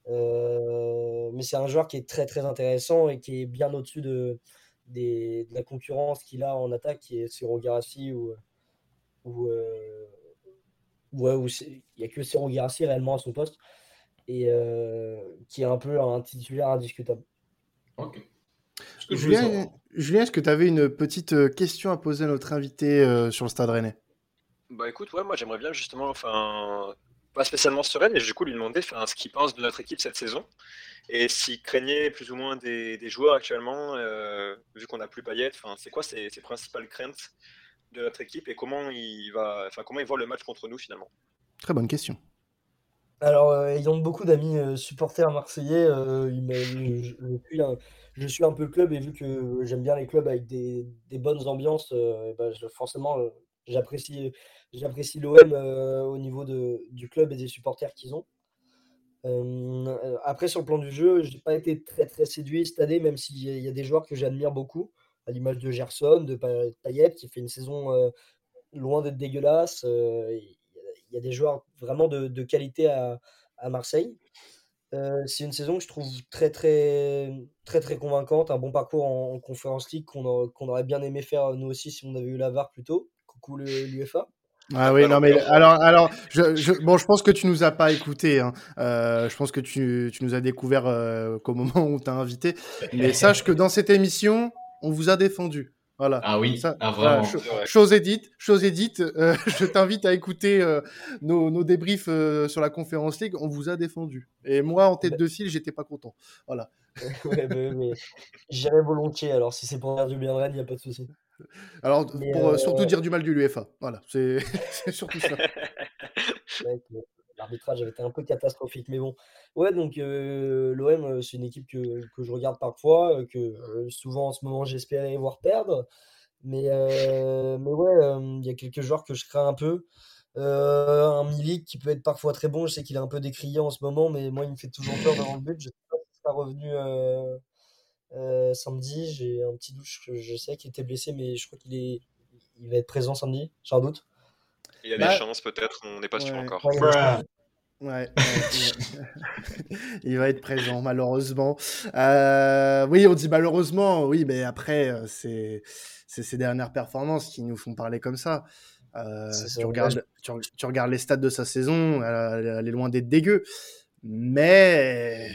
Euh, mais c'est un joueur qui est très très intéressant et qui est bien au-dessus de, de la concurrence qu'il a en attaque, qui est Ciro Garassi ou, ou, euh, ouais, il n'y a que Ciro Garassi réellement à son poste et qui est un peu un titulaire indiscutable. Ok. Julien, Julien est-ce que tu avais une petite question à poser à notre invité sur le Stade Rennais? Bah écoute, ouais, moi j'aimerais bien justement, enfin, pas spécialement sereine, mais du coup lui demander enfin, ce qu'il pense de notre équipe cette saison et s'il craignait plus ou moins des, joueurs actuellement, euh, vu qu'on n'a plus Payet, enfin, c'est quoi ses, principales craintes de notre équipe et comment il va, enfin, comment il voit le match contre nous finalement? Très bonne question. Alors, euh, ayant beaucoup d'amis euh, supporters marseillais, je, je, suis un, peu le club et vu que j'aime bien les clubs avec des, bonnes ambiances, bah, forcément j'apprécie j'apprécie l'OM euh, au niveau de, du club et des supporters qu'ils ont. après, sur le plan du jeu, je n'ai pas été très très séduit cette année, même s'il y, a des joueurs que j'admire beaucoup, à l'image de Gerson, de Payet, qui fait une saison loin d'être dégueulasse. Il y, a des joueurs vraiment de, qualité à, Marseille. c'est une saison que je trouve très très très très convaincante, un bon parcours en, Conférence League qu'on aurait bien aimé faire nous aussi si on avait eu la VAR plus tôt. Coucou l'UFA. Ah oui, non, mais alors, alors je, bon, je pense que tu nous as pas écouté. Hein. Euh, je pense que tu, tu nous as découvert euh, qu'au moment où tu as invité. Mais sache que dans cette émission, on vous a défendu. Voilà. Ah oui, ça, ah, vraiment. chose édite, chose édite. Euh, je t'invite à écouter nos, nos, débriefs sur la conférence League. On vous a défendu. Et moi, en tête de file, j'étais pas content. Voilà. ouais, mais, mais j'irai volontiers. Alors, si c'est pour faire du bien de Rennes, il n'y a pas de souci. Alors, pour euh, surtout dire du mal du l'UFA. Voilà, c'est surtout ça. L'arbitrage avait été un peu catastrophique, mais bon. Ouais, donc euh, l'OM, euh, c'est une équipe que, que, je regarde parfois, que souvent en ce moment j'espérais voir perdre. Mais, mais ouais, il y a quelques joueurs que je crains un peu. un Milik qui peut être parfois très bon, je sais qu'il est un peu décrié en ce moment, mais moi il me fait toujours peur devant le but. Je sais pas si sera revenu euh, samedi, j'ai un petit douche que je sais qu'il était blessé, mais je crois qu'il est, il va être présent samedi, j'ai un doute. Il y a des bah, chances peut-être, on n'est pas sûr encore. Ouais, il va être présent malheureusement. Euh, oui, on dit malheureusement, oui, mais après euh, c'est c'est ces dernières performances qui nous font parler comme ça. tu, regardes, tu, regardes les stats de sa saison, elle, est loin d'être dégueu, mais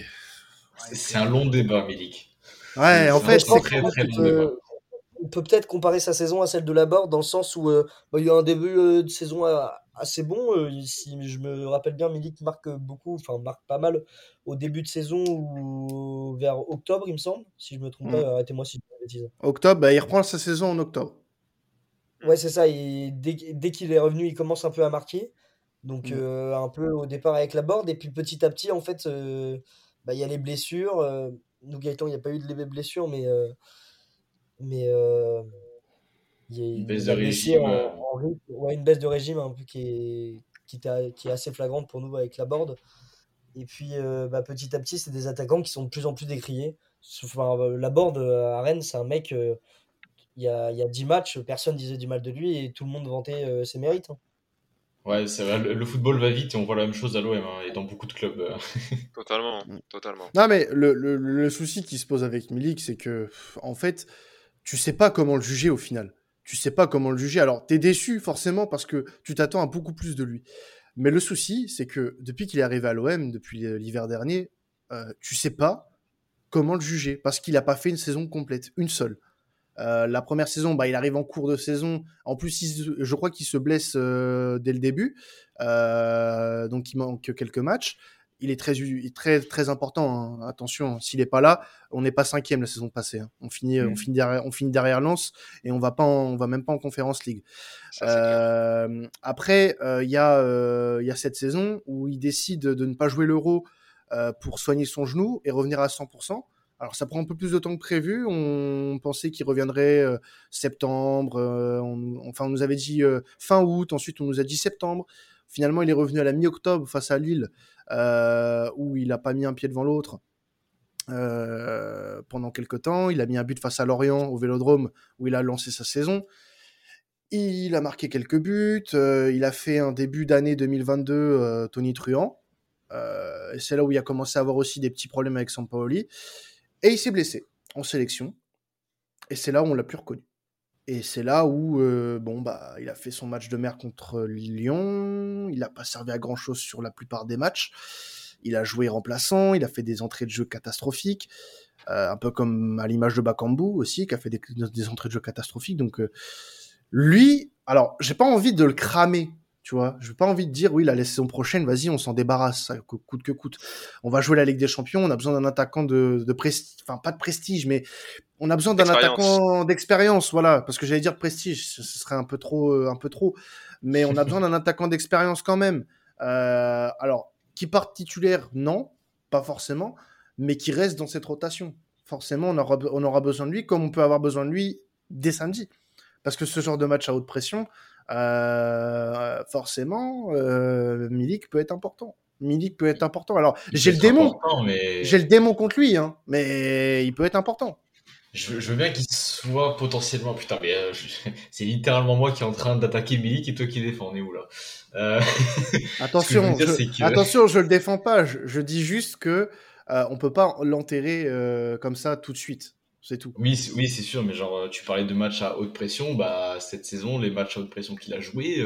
c'est un long débat, Milik. Ouais, en fait, c'est très, on peut peut-être comparer sa saison à celle de Laborde dans le sens où euh, bah, il y a un début euh, de saison euh, assez bon. si je me rappelle bien, Milik marque beaucoup, enfin marque pas mal au début de saison ou vers octobre, il me semble. Si je me trompe pas, mm. arrêtez-moi si je dis Octobre, bah, il reprend sa saison en octobre. Ouais, c'est ça. Et dès, qu'il est revenu, il commence un peu à marquer. Donc mm. un peu au départ avec la board. Et puis petit à petit, en fait, bah, il y a les blessures. Nous, Gaëtan, il n'y a pas eu de blessures, mais mais euh, il y a une baisse de régime. ouais, une baisse de régime un peu qui est, qui, qui est assez flagrante pour nous avec la board. Et puis euh, bah, petit à petit, c'est des attaquants qui sont de plus en plus décriés. Enfin, euh, la board à Rennes, c'est un mec, il y, a, y a 10 matchs, personne disait du mal de lui et tout le monde vantait ses mérites. Hein. Ouais, c'est vrai, le, football va vite et on voit la même chose à l'OM hein, et dans beaucoup de clubs. totalement, totalement. Non, mais le, le, le souci qui se pose avec Milik, c'est que, en fait, tu sais pas comment le juger au final. Tu sais pas comment le juger. Alors, tu es déçu forcément parce que tu t'attends à beaucoup plus de lui. Mais le souci, c'est que depuis qu'il est arrivé à l'OM, depuis euh, l'hiver dernier, euh, tu sais pas comment le juger parce qu'il n'a pas fait une saison complète, une seule. Euh, la première saison, bah, il arrive en cours de saison. En plus, je crois qu'il se blesse dès le début, donc il manque quelques matchs il est très, très, très important. Hein. Attention, s'il n'est pas là, on n'est pas cinquième la saison passée. Hein. On, finit, on, mmh. finit derrière, on finit derrière Lens et on va pas on va même pas en Conférence League. Euh, après, euh, il y, euh, y, a cette saison où il décide de ne pas jouer l'Euro pour soigner son genou et revenir à 100%. Alors ça prend un peu plus de temps que prévu. On pensait qu'il reviendrait septembre. enfin, on nous avait dit fin août. Ensuite, on nous a dit septembre. Finalement, il est revenu à la mi-octobre face à Lille, euh, où il n'a pas mis un pied devant l'autre. Euh, pendant quelques temps, il a mis un but face à Lorient au Vélodrome où il a lancé sa saison. Il a marqué quelques buts. Euh, il a fait un début d'année 2022 Tony Truant. c'est là où il a commencé à avoir aussi des petits problèmes avec Sampaoli. Et il s'est blessé en sélection. Et c'est là où on l'a plus reconnu. Et c'est là où euh, bon bah il a fait son match de mer contre Lyon. Il n'a pas servi à grand chose sur la plupart des matchs. Il a joué remplaçant. Il a fait des entrées de jeu catastrophiques, euh, un peu comme à l'image de Bakambu aussi, qui a fait des, entrées de jeu catastrophiques. Donc euh, lui, alors j'ai pas envie de le cramer tu vois, je n'ai pas envie de dire, oui, la saison prochaine, vas-y, on s'en débarrasse, ça, coûte que coûte. On va jouer la Ligue des Champions, on a besoin d'un attaquant de, de prestige, enfin, pas de prestige, mais on a besoin d'un attaquant d'expérience, voilà, parce que j'allais dire prestige, ce serait un peu trop, euh, un peu trop, mais on a besoin d'un attaquant d'expérience quand même. Euh, alors, qui part titulaire, non, pas forcément, mais qui reste dans cette rotation. Forcément, on aura, on aura besoin de lui, comme on peut avoir besoin de lui dès samedi. Parce que ce genre de match à haute pression, euh, forcément, euh, Milik peut être important. Milik peut être important. Alors, j'ai le démon. J'ai le démon contre lui, hein, mais il peut être important. Je, veux bien qu'il soit potentiellement. Putain, mais euh, c'est littéralement moi qui est en train d'attaquer Milik et toi qui défends. On est où là? Euh, Attention, je... attention, je le défends pas. Je, dis juste que on peut pas l'enterrer comme ça tout de suite. C'est tout. Oui, oui, c'est sûr. Mais genre, tu parlais de matchs à haute pression. Bah, cette saison, les matchs à haute pression qu'il a joués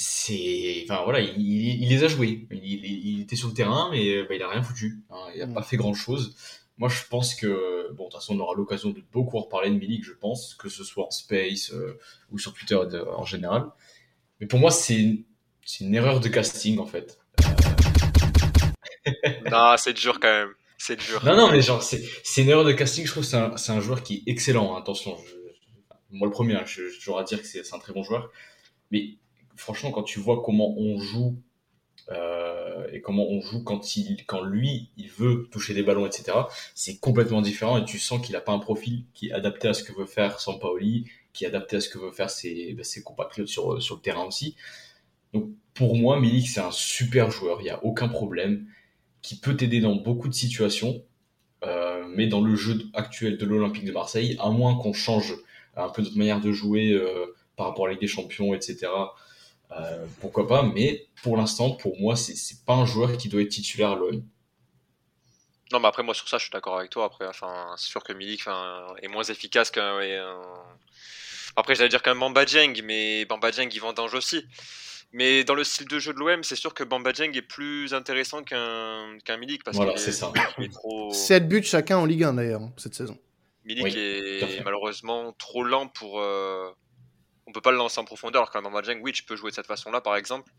c'est enfin voilà il, il, les a joués il, il, était sur le terrain mais bah, il a rien foutu hein, il a mm. pas fait grand chose moi je pense que bon de toute façon on aura l'occasion de beaucoup reparler de Milik je pense que ce soit en space euh, ou sur Twitter en général mais pour moi c'est c'est une erreur de casting en fait non c'est dur quand même c'est dur non non mais genre c'est une erreur de casting je trouve que c'est un, c'est un joueur qui est excellent hein, attention moi le premier hein, je, je, toujours à dire que c'est un très bon joueur mais franchement, quand tu vois comment on joue euh, et comment on joue quand, il, quand lui, il veut toucher des ballons, etc., c'est complètement différent et tu sens qu'il n'a pas un profil qui est adapté à ce que veut faire Sampaoli, qui est adapté à ce que veut faire ses, bah, ses compatriotes sur, sur le terrain aussi. Donc pour moi, Milik, c'est un super joueur, il n'y a aucun problème, qui peut t'aider dans beaucoup de situations, euh, mais dans le jeu actuel de l'Olympique de Marseille, à moins qu'on change un peu notre manière de jouer euh, par rapport à la Ligue des Champions, etc., euh, pourquoi pas, mais pour l'instant, pour moi, c'est pas un joueur qui doit être titulaire à l'OM. Non, mais après, moi, sur ça, je suis d'accord avec toi. Après, enfin, c'est sûr que Milik est moins efficace qu'un. Après, j'allais dire qu'un Bamba Dieng, mais Bamba Dieng, il vendange aussi. Mais dans le style de jeu de l'OM, c'est sûr que Bamba Dieng est plus intéressant qu'un qu'un Milik. Parce voilà, c'est ça. 7 buts chacun en Ligue 1 d'ailleurs, hein, cette saison. Milik est malheureusement trop lent pour, euh, on peut pas le lancer en profondeur, alors qu'un Bamba oui, tu peux jouer de cette façon-là, par exemple.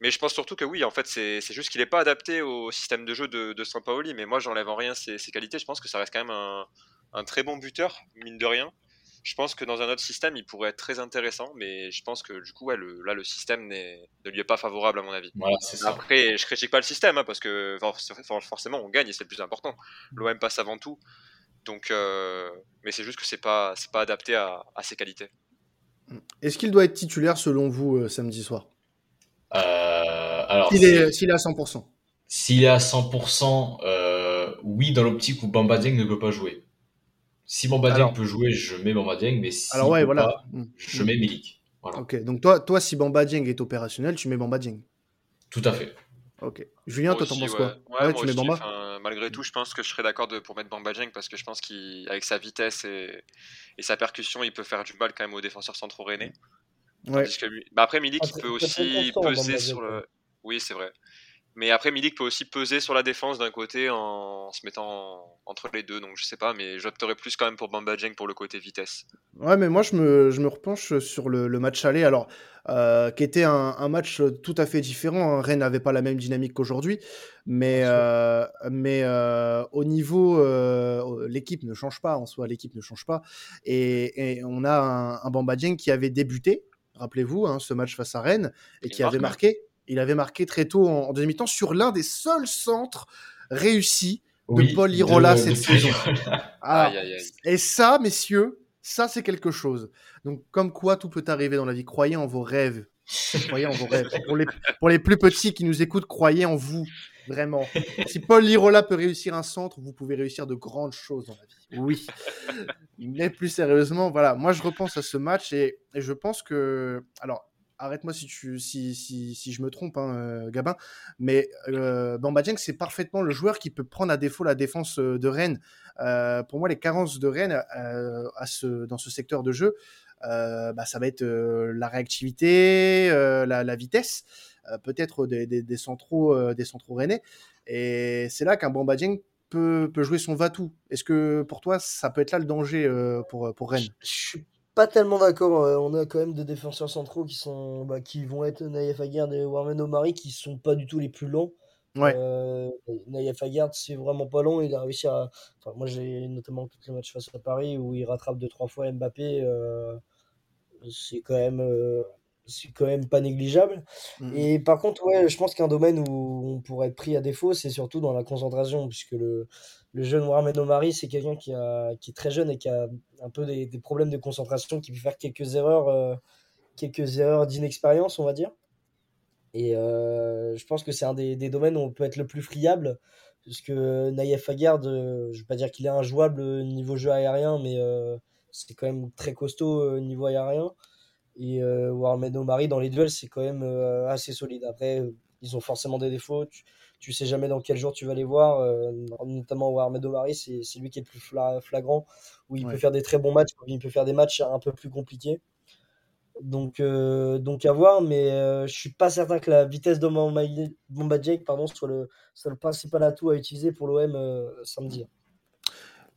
Mais je pense surtout que oui, en fait, c'est juste qu'il n'est pas adapté au système de jeu de, de Sampaoli. Mais moi, j'enlève en rien ses, qualités. Je pense que ça reste quand même un, très bon buteur, mine de rien. Je pense que dans un autre système, il pourrait être très intéressant, mais je pense que du coup, le, là, le système ne lui est pas favorable, à mon avis. Après, je critique pas le système, hein, parce que forcément, on gagne et c'est le plus important. L'OM passe avant tout. Donc, euh, mais c'est juste que c'est pas, pas adapté à ses qualités. Est-ce qu'il doit être titulaire selon vous euh, samedi soir? Euh, alors, S'il est, est, à 100%. S'il est à 100%, euh, oui, dans l'optique où Bamba Dieng ne peut pas jouer. Si Bamba Dieng peut jouer, je mets Bamba Dieng, mais si alors, ouais, voilà. Pas, mm. je mets Milik. Voilà. Ok, donc toi, toi, si Bamba Dieng est opérationnel, tu mets Bamba Dieng. Tout à fait. Ok. Julien, toi, t'en penses quoi ouais, tu mets Bamba Malgré tout, je pense que je serais d'accord pour mettre Bamba Dieng parce que je pense qu'avec sa vitesse et, et, sa percussion, il peut faire du mal quand même aux défenseurs centraux rennais. Ouais. Bah après, Milik, ah, peut aussi peser sur le. Oui, c'est vrai. Mais après, Milik peut aussi peser sur la défense d'un côté en, se mettant entre les deux. Donc je sais pas, mais j'opterais plus quand même pour Bamba Dieng pour le côté vitesse. Ouais, mais moi je me, je me repenche sur le, match aller. Alors, euh, qui était un, match tout à fait différent. Hein. Rennes n'avait pas la même dynamique qu'aujourd'hui. Mais, euh, mais euh, au niveau. l'équipe ne change pas en soi. L'équipe ne change pas. Et, on a un, un Bamba Dieng qui avait débuté. Rappelez-vous, hein, ce match face à Rennes, et qui avait marqué. Il avait marqué très tôt en, deuxième mi-temps sur l'un des seuls centres réussis de Paul Irola cette saison. Ah, et ça, messieurs, ça c'est quelque chose. Donc comme quoi tout peut arriver dans la vie. Croyez en vos rêves. Croyez en vos rêves. Pour les, pour les plus petits qui nous écoutent, croyez en vous. Vraiment. Si Paul Lirola peut réussir un centre, vous pouvez réussir de grandes choses dans la vie. Oui. Mais plus sérieusement, voilà. Moi, je repense à ce match et, et je pense que. Alors, arrête-moi si, tu, si, si, si, je me trompe, hein, euh, Gabin, mais euh, Bamba Dieng, c'est parfaitement le joueur qui peut prendre à défaut la défense euh, de Rennes. Euh, pour moi, les carences de Rennes à ce, dans ce secteur de jeu, bah, ça va être la réactivité, la, la, vitesse, peut-être des, des, des, centraux, des centraux rennais. Et c'est là qu'un Bamba Dieng peut, peut jouer son va-tout. Est-ce que pour toi, ça peut être là le danger pour, pour Rennes? Pas tellement d'accord. Euh, on a quand même des défenseurs centraux qui sont bah, qui vont être Naïef Aguerd et Warmen Omari qui sont pas du tout les plus longs. Ouais. Euh, Naïef Aguerd, c'est vraiment pas long. Il a réussi à. Enfin, moi, j'ai notamment tous les matchs face à Paris où il rattrape deux trois fois Mbappé. Euh, c'est quand même euh, c'est quand même pas négligeable. Mmh et par contre, ouais, je pense qu'un domaine où on pourrait être pris à défaut, c'est surtout dans la concentration, puisque le, le jeune Mohamed Omari, c'est quelqu'un qui, a, qui est très jeune et qui a un peu des, des problèmes de concentration, qui peut faire quelques erreurs, euh, quelques erreurs d'inexpérience, on va dire. Et je pense que c'est un des, des, domaines où on peut être le plus friable. Parce que Naïef Aguerd, je ne vais pas dire qu'il est injouable niveau jeu aérien, mais c'est quand même très costaud niveau aérien. Et Warmed Omari, dans les duels, c'est quand même assez solide. Après, ils ont forcément des défauts. Tu, tu sais jamais dans quel jour tu vas les voir. notamment Warmed Omari, c'est lui qui est le plus flagrant, où il peut faire des très bons matchs, il peut faire des matchs un peu plus compliqués. Donc, euh, donc à voir, mais euh, je suis pas certain que la vitesse de Bomba Jake pardon, soit, le, soit le principal atout à utiliser pour l'OM euh, samedi.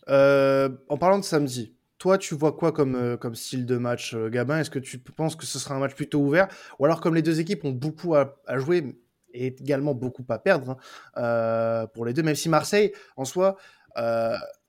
en parlant de samedi, toi, tu vois quoi comme, comme style de match, Gabin? Est-ce que tu penses que ce sera un match plutôt ouvert? Ou alors, comme les deux équipes ont beaucoup à, jouer et également beaucoup à perdre hein, pour les deux, même si Marseille, en soi,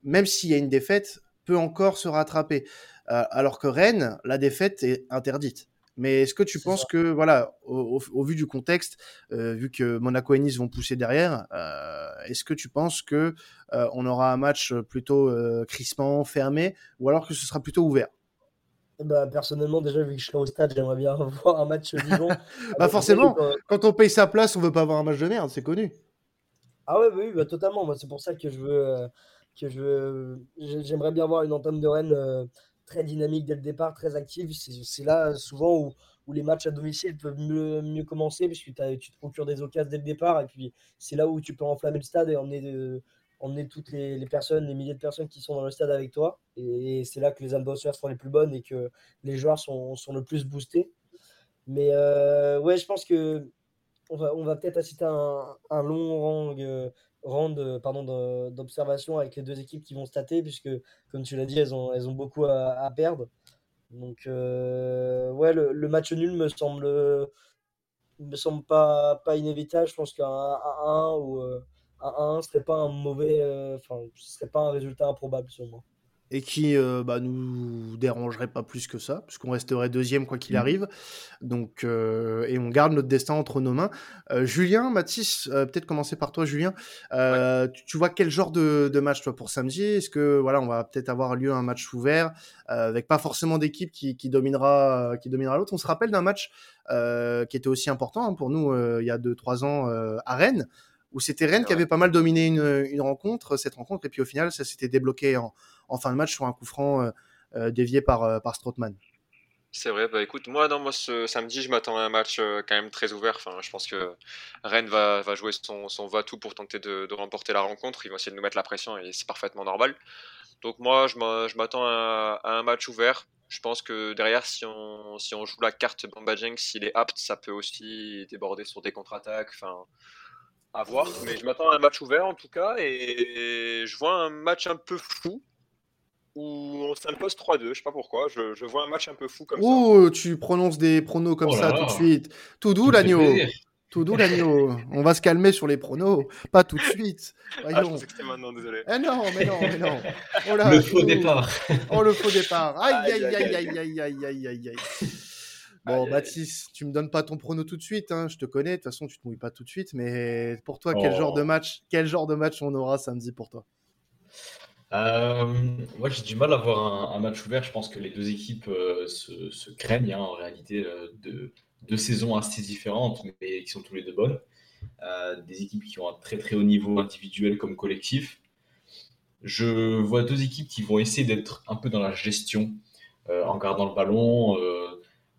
même s'il y a une défaite, peut encore se rattraper. Euh, alors que Rennes, la défaite est interdite. Mais est-ce que tu penses que, voilà, au, vu du contexte, euh, vu que Monaco et Nice vont pousser derrière, euh, est-ce que tu penses que on aura un match plutôt crispant, fermé, ou alors que ce sera plutôt ouvert? Bah, personnellement, déjà, vu que je serai au stade, j'aimerais bien voir un match vivant. bah, forcément, quand on paye sa place, on veut pas avoir un match de merde, c'est connu. Ah ouais, bah oui, bah, totalement. Moi, c'est pour ça que je veux, que je j'aimerais bien voir une entame de Rennes très dynamique dès le départ, très active. C'est là souvent où, où, les matchs à domicile peuvent mieux, mieux commencer puisque tu te procures des occasions dès le départ. Et puis c'est là où tu peux enflammer le stade et emmener, emmener toutes les, personnes, les milliers de personnes qui sont dans le stade avec toi. Et, c'est là que les atmosphères sont les plus bonnes et que les joueurs sont, sont le plus boostés. Mais euh, ouais, je pense que on va, on va peut-être assister à un, un long rang rendre pardon, d'observation avec les deux équipes qui vont stater, puisque, comme tu l'as dit, elles ont, elles ont beaucoup à, perdre. Donc, euh, ouais, le, match nul me semble, me semble pas, pas inévitable. Je pense qu'un 1 ou un 1 serait pas un mauvais, euh, enfin, ce serait pas un résultat improbable sur moi et qui euh, bah, nous dérangerait pas plus que ça, puisqu'on resterait deuxième quoi qu'il mmh. arrive. Donc, euh, et on garde notre destin entre nos mains. Euh, Julien, Mathis, peut-être commencer par toi, Julien. Tu, vois quel genre de, match toi pour samedi? Est-ce que voilà, on va peut-être avoir lieu un match ouvert avec pas forcément d'équipe qui, dominera, qui dominera l'autre? On se rappelle d'un match qui était aussi important hein, pour nous il y a 2-3 ans à Rennes où c'était Rennes qui avait pas mal dominé une, une, rencontre, cette rencontre, et puis au final, ça s'était débloqué en, en fin de match sur un coup franc euh, euh, dévié par, euh, par Strootman. C'est vrai, bah écoute, moi, non, moi ce samedi, je m'attends à un match quand même très ouvert. Enfin, je pense que Rennes va, va jouer son, son va-tout pour tenter de, de, remporter la rencontre. Ils vont essayer de nous mettre la pression et c'est parfaitement normal. Donc, moi, je m'attends à, un match ouvert. Je pense que derrière, si on, si on joue la carte Bombajeng, s'il est apte, ça peut aussi déborder sur des contre-attaques. Enfin, à voir. Mais je m'attends à un match ouvert en tout cas. Et je vois un match un peu fou où on s'impose 3-2, je sais pas pourquoi, je, je, vois un match un peu fou comme ça. Oh, tu prononces des pronos comme oh ça tout de suite. Tout doux l'agneau. Tout doux l'agneau. on va se calmer sur les pronos, pas tout de suite. Ah, je pensais que c'était maintenant, désolé. Eh non, mais non, mais non. Oh là, le faux départ. Oh, le faux départ. Aïe, aïe, aïe, aïe, aïe, aïe, aïe, aïe, aïe. Bon, Baptiste, tu me donnes pas ton prono tout de suite, hein, je te connais, de toute façon tu te mouilles pas tout de suite, mais pour toi, quel genre de oh. match, quel genre de match on aura samedi pour toi? Euh, moi, j'ai du mal à voir un, match ouvert. Je pense que les deux équipes euh, se, craignent hein, en réalité euh, de deux saisons assez différentes, mais qui sont tous les deux bonnes. des équipes qui ont un très très haut niveau individuel comme collectif. Je vois deux équipes qui vont essayer d'être un peu dans la gestion, en gardant le ballon,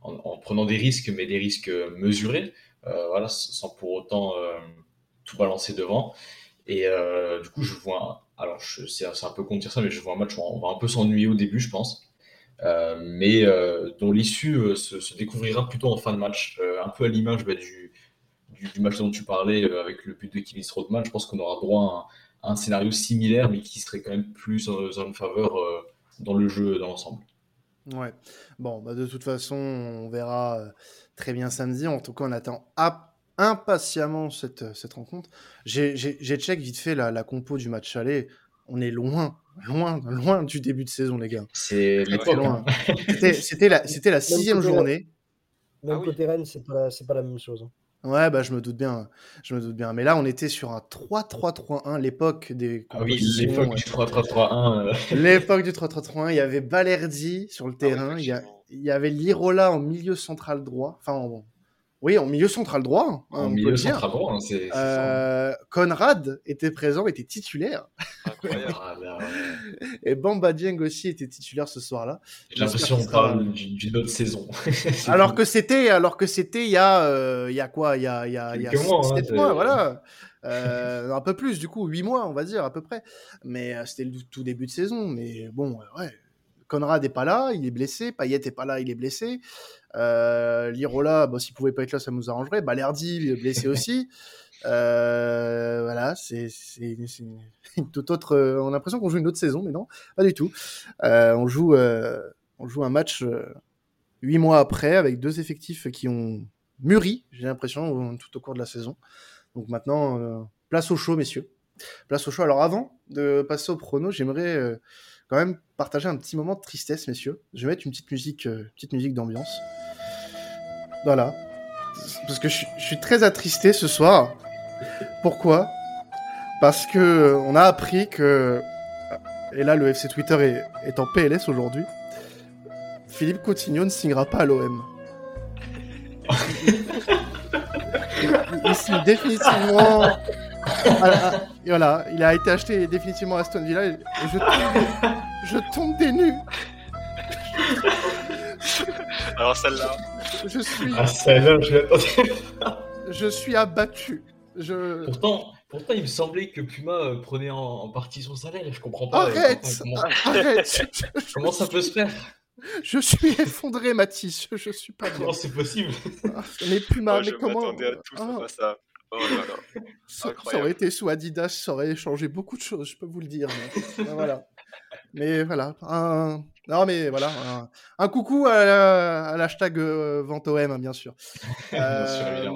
en, prenant des risques, mais des risques mesurés, voilà, sans pour autant tout balancer devant. Et du coup, je vois alors c'est un peu con ça, mais je vois un match où on va un peu s'ennuyer au début, je pense. Euh, mais euh, dont l'issue euh, se, découvrira plutôt en fin de match, un peu à l'image bah, du, du, match dont tu parlais avec le but de Kevin Strootman. Je pense qu'on aura droit à un, scénario similaire, mais qui serait quand même plus en, en faveur dans le jeu dans l'ensemble. Ouais, bon, bah de toute façon, on verra très bien samedi. En tout cas, on attend impatiemment cette, cette rencontre. J'ai check vite fait la, la, compo du match aller. On est loin, loin, loin du début de saison, les gars. C'est loin. Hein. C'était la, la sixième journée. Même ah côté Rennes, c'est pas, pas la même chose. Hein. Ouais, bah, je me doute bien. Je me doute bien. Mais là, on était sur un 3-3-3-1, l'époque des. Ah oui, l'époque du 3-3-3-1. Euh. L'époque du 3-3-3-1. Il y avait Balerdi sur le ah terrain. il, y il, y avait Lirola en milieu central droit. Enfin, Oui, en milieu central droit. Hein, en milieu central droit, hein, c'est. Euh, Conrad était présent, était titulaire. Incroyable. Ah, Et Bamba Dieng aussi était titulaire ce soir-là. J'ai l'impression qu'on parle d'une autre saison. alors, que c'était, alors que c'était il y a, euh, il y a quoi Il y a, il y a, il y a mois, 7 hein, mois, voilà. Euh, un peu plus, du coup, 8 mois, on va dire, à peu près. Mais c'était le tout début de saison. Mais bon, ouais. Conrad n'est pas là, il est blessé. Payet n'est pas là, il est blessé. Euh, Lirola, bon, s'il pouvait pas être là, ça nous arrangerait. Balerdi, il est blessé aussi. Euh, voilà, c'est une toute autre. On a l'impression qu'on joue une autre saison, mais non, pas du tout. Euh, on joue, on joue un match huit mois après avec deux effectifs qui ont mûri, j'ai l'impression, tout au cours de la saison. Donc maintenant, place au show, messieurs. Place au show. Alors avant de passer au prono, j'aimerais quand même partager un petit moment de tristesse, messieurs. Je vais mettre une petite musique, petite musique d'ambiance. Voilà. Parce que je, suis très attristé ce soir. Pourquoi? Parce que on a appris que et là le FC Twitter est, en PLS aujourd'hui. Philippe Coutinho ne signera pas à l'OM. il signe définitivement. Voilà, il a été acheté définitivement à Aston Villa et je tombe, je tombe des nues. Alors celle-là. Je suis. Ah, celle-là, je Je suis abattu. Je... Pourtant, pourtant, il me semblait que Puma euh, prenait en, partie son salaire. Je comprends pas. Arrête comment... Arrête Comment ça peut se faire? Je suis effondré, Mathis. Je, suis pas Comment c'est possible? Ah, Mais Puma, mais comment à tout ah. ça. Oh là là. Ça, ça, aurait été sous Adidas, ça aurait changé beaucoup de choses, je peux vous le dire. Mais... voilà. Mais voilà, un... non mais voilà, un, coucou à, l'hashtag euh, VentoM, hein, bien sûr. Euh,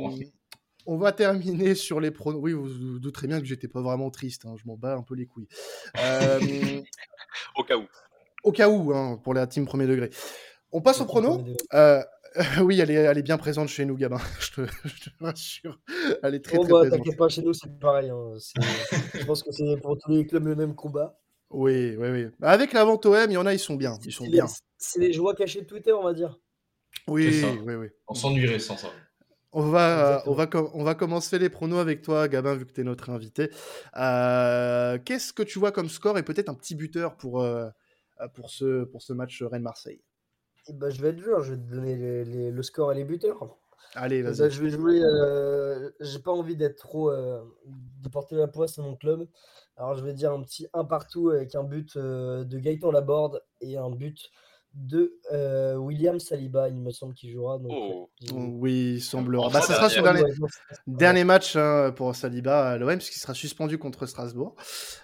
on va terminer sur les pronos. Oui, vous vous douterez bien que j'étais pas vraiment triste, hein, je m'en bats un peu les couilles. Euh, au cas où. Au cas où, hein, pour la team premier degré. On passe au prono. oui, elle est, elle est, bien présente chez nous, Gabin. je, te, je te rassure. Elle est très, très bah, présente. T'inquiète pas, chez nous, c'est pareil. je pense que c'est pour tous les clubs le même combat. Oui, oui, oui. Avec la vente OM, il y en a, ils sont bien. Ils sont bien. C'est les joies cachées de Twitter, on va dire. Oui, oui, oui. On s'ennuierait sans ça. On va, on, va on va commencer les pronos avec toi, Gabin, vu que tu es notre invité. Euh, qu'est-ce que tu vois comme score et peut-être un petit buteur pour, euh, pour, ce, pour ce match Rennes-Marseille? Bah, Je vais être dur, je vais te donner le score et les buteurs. Allez, vas-y. Bah, je vais jouer. Euh, j'ai pas envie d'être trop. de porter la poisse à mon club. Alors, je vais dire un petit 1 partout avec un but euh, de Gaëtan Laborde et un but de euh, William Saliba, il me semble qu'il jouera. Oh. Oui, il semblera. Bah, ça sera son dernier, dernier match hein, pour Saliba à l'OM, puisqu'il sera suspendu contre Strasbourg.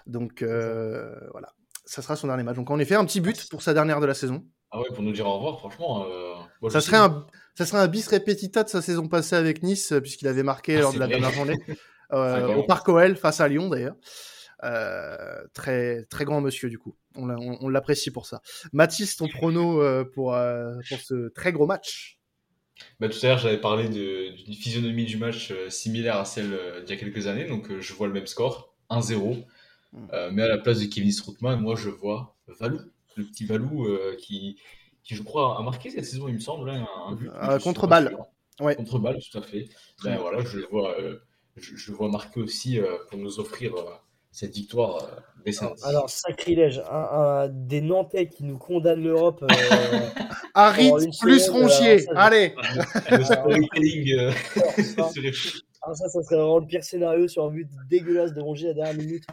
Donc euh, voilà, ça sera son dernier match. Donc en effet, un petit but pour sa dernière de la saison. Ah ouais, pour nous dire au revoir, franchement. ça, serait un, ça serait un bis repetita de sa saison passée avec Nice, puisqu'il avait marqué ah, lors de la dernière journée. au Parc OL face à Lyon d'ailleurs. Euh, très, très grand monsieur, du coup. On, l'apprécie pour ça. Mathis, ton prono euh, pour, euh, pour ce très gros match bah, tout à l'heure, j'avais parlé d'une physionomie du match similaire à celle d'il y a quelques années, donc je vois le même score, 1-0. Hmm. mais à la place de Kevin Stroutman, moi je vois Valou, le petit Valou qui, qui, je crois, a marqué cette saison, il me semble, hein, un, but. contre balle. Ouais. Contre balle, tout à fait. Ben, voilà, je le vois, je, je, vois marquer aussi pour nous offrir cette victoire euh, Alors, sacrilège, des Nantais qui nous condamnent l'Europe. Euh, Harit plus Rongier, allez Le storytelling. Euh, ah, ça, ça serait vraiment le pire scénario sur un but dégueulasse de Rongier à la dernière minute.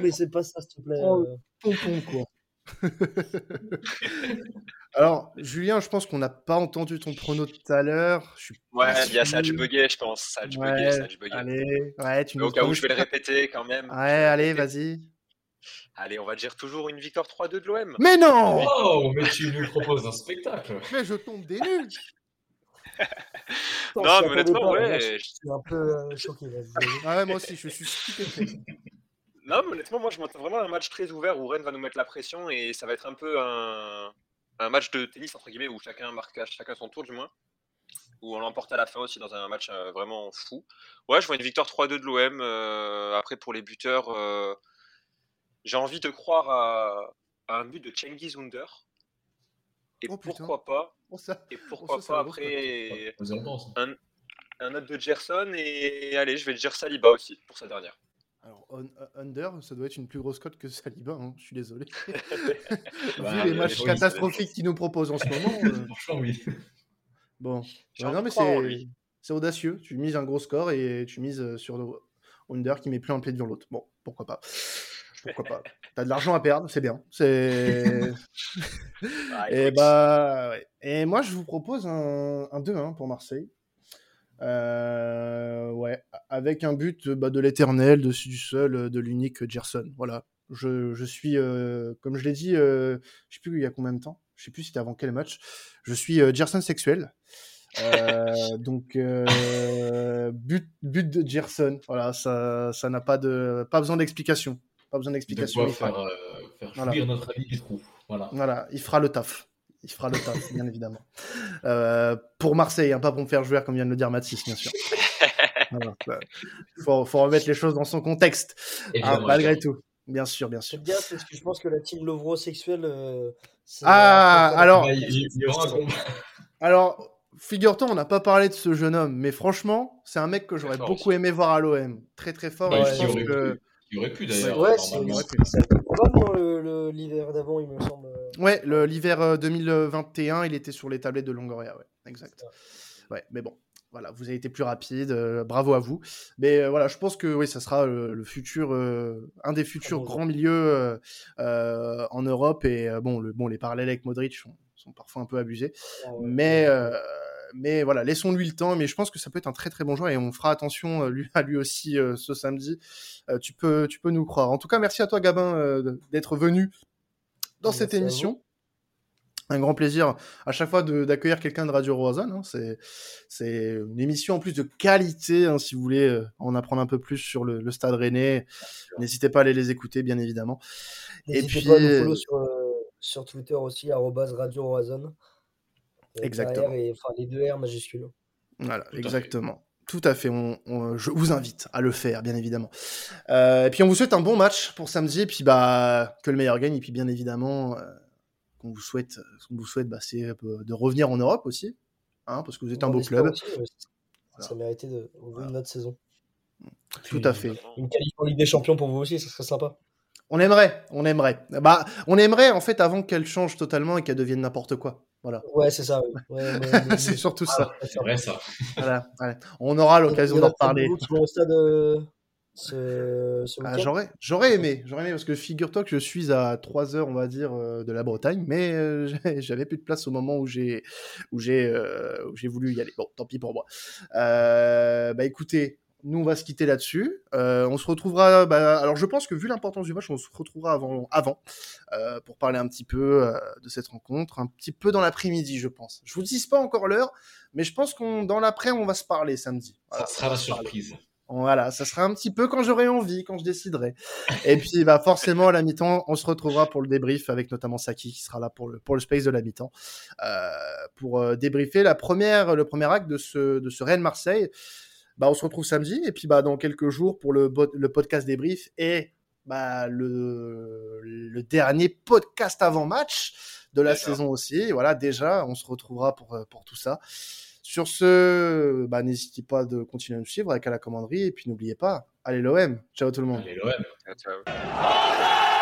Mais c'est pas ça, s'il te plaît. Oh, pompon, quoi. Alors, Julien, je pense qu'on n'a pas entendu ton prono tout à l'heure. Ouais, il y a ça a dû bugger, je pense. Ça a dû bugger. Allez, ouais, tu au cas où, je vais le répéter quand même. Ouais, allez, vas-y. Allez, on va dire toujours une victoire 3-2 de l'OM. Mais non Oh, mais tu nous proposes un spectacle. Mais je tombe des nuls Non, mais honnêtement, ouais. Je suis un peu euh, choqué. Ah ouais, moi aussi, je suis stupéfait. Non, mais honnêtement, moi je m'entends vraiment un match très ouvert où Rennes va nous mettre la pression et ça va être un peu un, un match de tennis entre guillemets où chacun marque à chacun son tour du moins. Où on l'emporte à la fin aussi dans un match euh, vraiment fou. Ouais, je vois une victoire 3-2 de l'OM. Euh, après pour les buteurs, euh, j'ai envie de croire à, un but de Cengiz Under. Et oh, pourquoi pas oh, Et pourquoi pas après un, un autre de Gerson et allez, je vais dire Saliba aussi pour sa dernière. Alors, under, ça doit être une plus grosse cote que Saliba, hein, je suis désolé. Vu les matchs catastrophiques qu'il nous propose en ce moment. Euh. Franchement, oui. Bon, non, mais c'est audacieux. Tu mises un gros score et tu mises euh, sur under qui met plus un pied devant l'autre. Bon, pourquoi pas. Pourquoi pas. T'as de l'argent à perdre, c'est bien. C'est. et bah, Et moi, je vous propose un, un 2-1 pour Marseille. Euh, ouais, avec un but bah, de l'éternel, de, du seul, de l'unique Gerson. Voilà. Je, je suis, euh, comme je l'ai dit, euh, je sais plus il y a combien de temps. Je sais plus c'était avant quel match. Je suis Gerson sexuel. donc but but de Gerson. Voilà, ça ça n'a pas de pas besoin d'explication. Pas besoin d'explication. Faire, faire voilà. notre ami du trou. Voilà. Voilà, il fera le taf il fera le taf, bien évidemment. Euh, pour Marseille, hein, pas pour me faire jouer, comme vient de le dire Mathis, bien sûr. Il faut, remettre les choses dans son contexte, ah, malgré tout. Bien sûr, bien sûr. bien parce que je pense que la team Lovro sexuelle. Euh, ah, alors. alors, figure-toi, on n'a pas parlé de ce jeune homme, mais franchement, c'est un mec que j'aurais beaucoup aimé voir à l'OM. Très, très fort. Bah, il aurait pu d'ailleurs. Ouais, c'est l'hiver d'avant, il me semble. Ouais, l'hiver 2021, euh, il était sur les tablettes de Longoria, ouais, exact. Ouais, mais bon, voilà, vous avez été plus rapide, euh, bravo à vous. Mais euh, voilà, je pense que oui, ça sera le, futur, un des futurs grands milieux en Europe. Et bon, le, bon, les parallèles avec Modric sont, sont parfois un peu abusés, ah mais mais voilà, laissons-lui le temps. Mais je pense que ça peut être un très très bon joueur et on fera attention lui, à lui aussi ce samedi. tu peux, tu peux nous croire. En tout cas, merci à toi, Gabin, d'être venu dans cette émission. Un grand plaisir à chaque fois d'accueillir quelqu'un de Radio Roazhon. Hein. C'est une émission en plus de qualité. Hein, si vous voulez euh, en apprendre un peu plus sur le, Stade Rennais, n'hésitez pas à aller les écouter, bien évidemment. Et puis pas à nous follow sur, euh, sur Twitter aussi, Radio Roazhon. Exactement. Et, enfin, les deux R majuscules. Voilà, exactement. Tout à fait. On, je vous invite à le faire, bien évidemment. Euh, et puis on vous souhaite un bon match pour samedi. Et puis bah que le meilleur gagne. Et puis bien évidemment, euh, qu'on vous souhaite, qu'on vous souhaite, bah, c'est euh, de revenir en Europe aussi, hein, parce que vous êtes un beau club. Ça méritait de une autre saison. Tout à fait. Une qualification Ligue des Champions pour vous aussi, ça serait sympa. On aimerait, on aimerait. Bah, on aimerait en fait avant qu'elle change totalement et qu'elle devienne n'importe quoi. Voilà. Ouais, c'est ça. c'est surtout ça. Ah, c'est vrai ça. Voilà, On aura l'occasion d'en reparler. Euh, ah, j'aurais, j'aurais aimé, j'aurais aimé parce que figure-toi que je suis à 3 heures, on va dire, euh, de la Bretagne, mais euh, j'avais plus de place au moment où j'ai, où j'ai, où j'ai voulu y aller. Bon, tant pis pour moi. bah écoutez, nous, on va se quitter là-dessus. Euh, on se retrouvera. Bah, alors, je pense que vu l'importance du match, on se retrouvera avant, avant euh, pour parler un petit peu euh, de cette rencontre, un petit peu dans l'après-midi, je pense. Je vous dis pas encore l'heure, mais je pense qu'on dans l'après, on va se parler samedi. ça sera la surprise. Voilà, ça sera un petit peu quand j'aurai envie, quand je déciderai. Et puis, bah, forcément, à la mi-temps, on se retrouvera pour le débrief avec notamment Saki qui sera là pour le, pour le space de la mi-temps, pour débriefer la première, le premier acte de ce, de ce Rennes Marseille. Bah, on se retrouve samedi et puis bah, dans quelques jours pour le, le podcast débrief et bah, le, le dernier podcast avant match de la saison aussi. voilà, déjà, on se retrouvera pour, euh, pour tout ça. Sur ce, bah, n'hésitez pas de continuer à nous suivre avec à la commanderie et puis n'oubliez pas, allez l'OM. Ciao tout le monde. Allez l'OM. Ciao.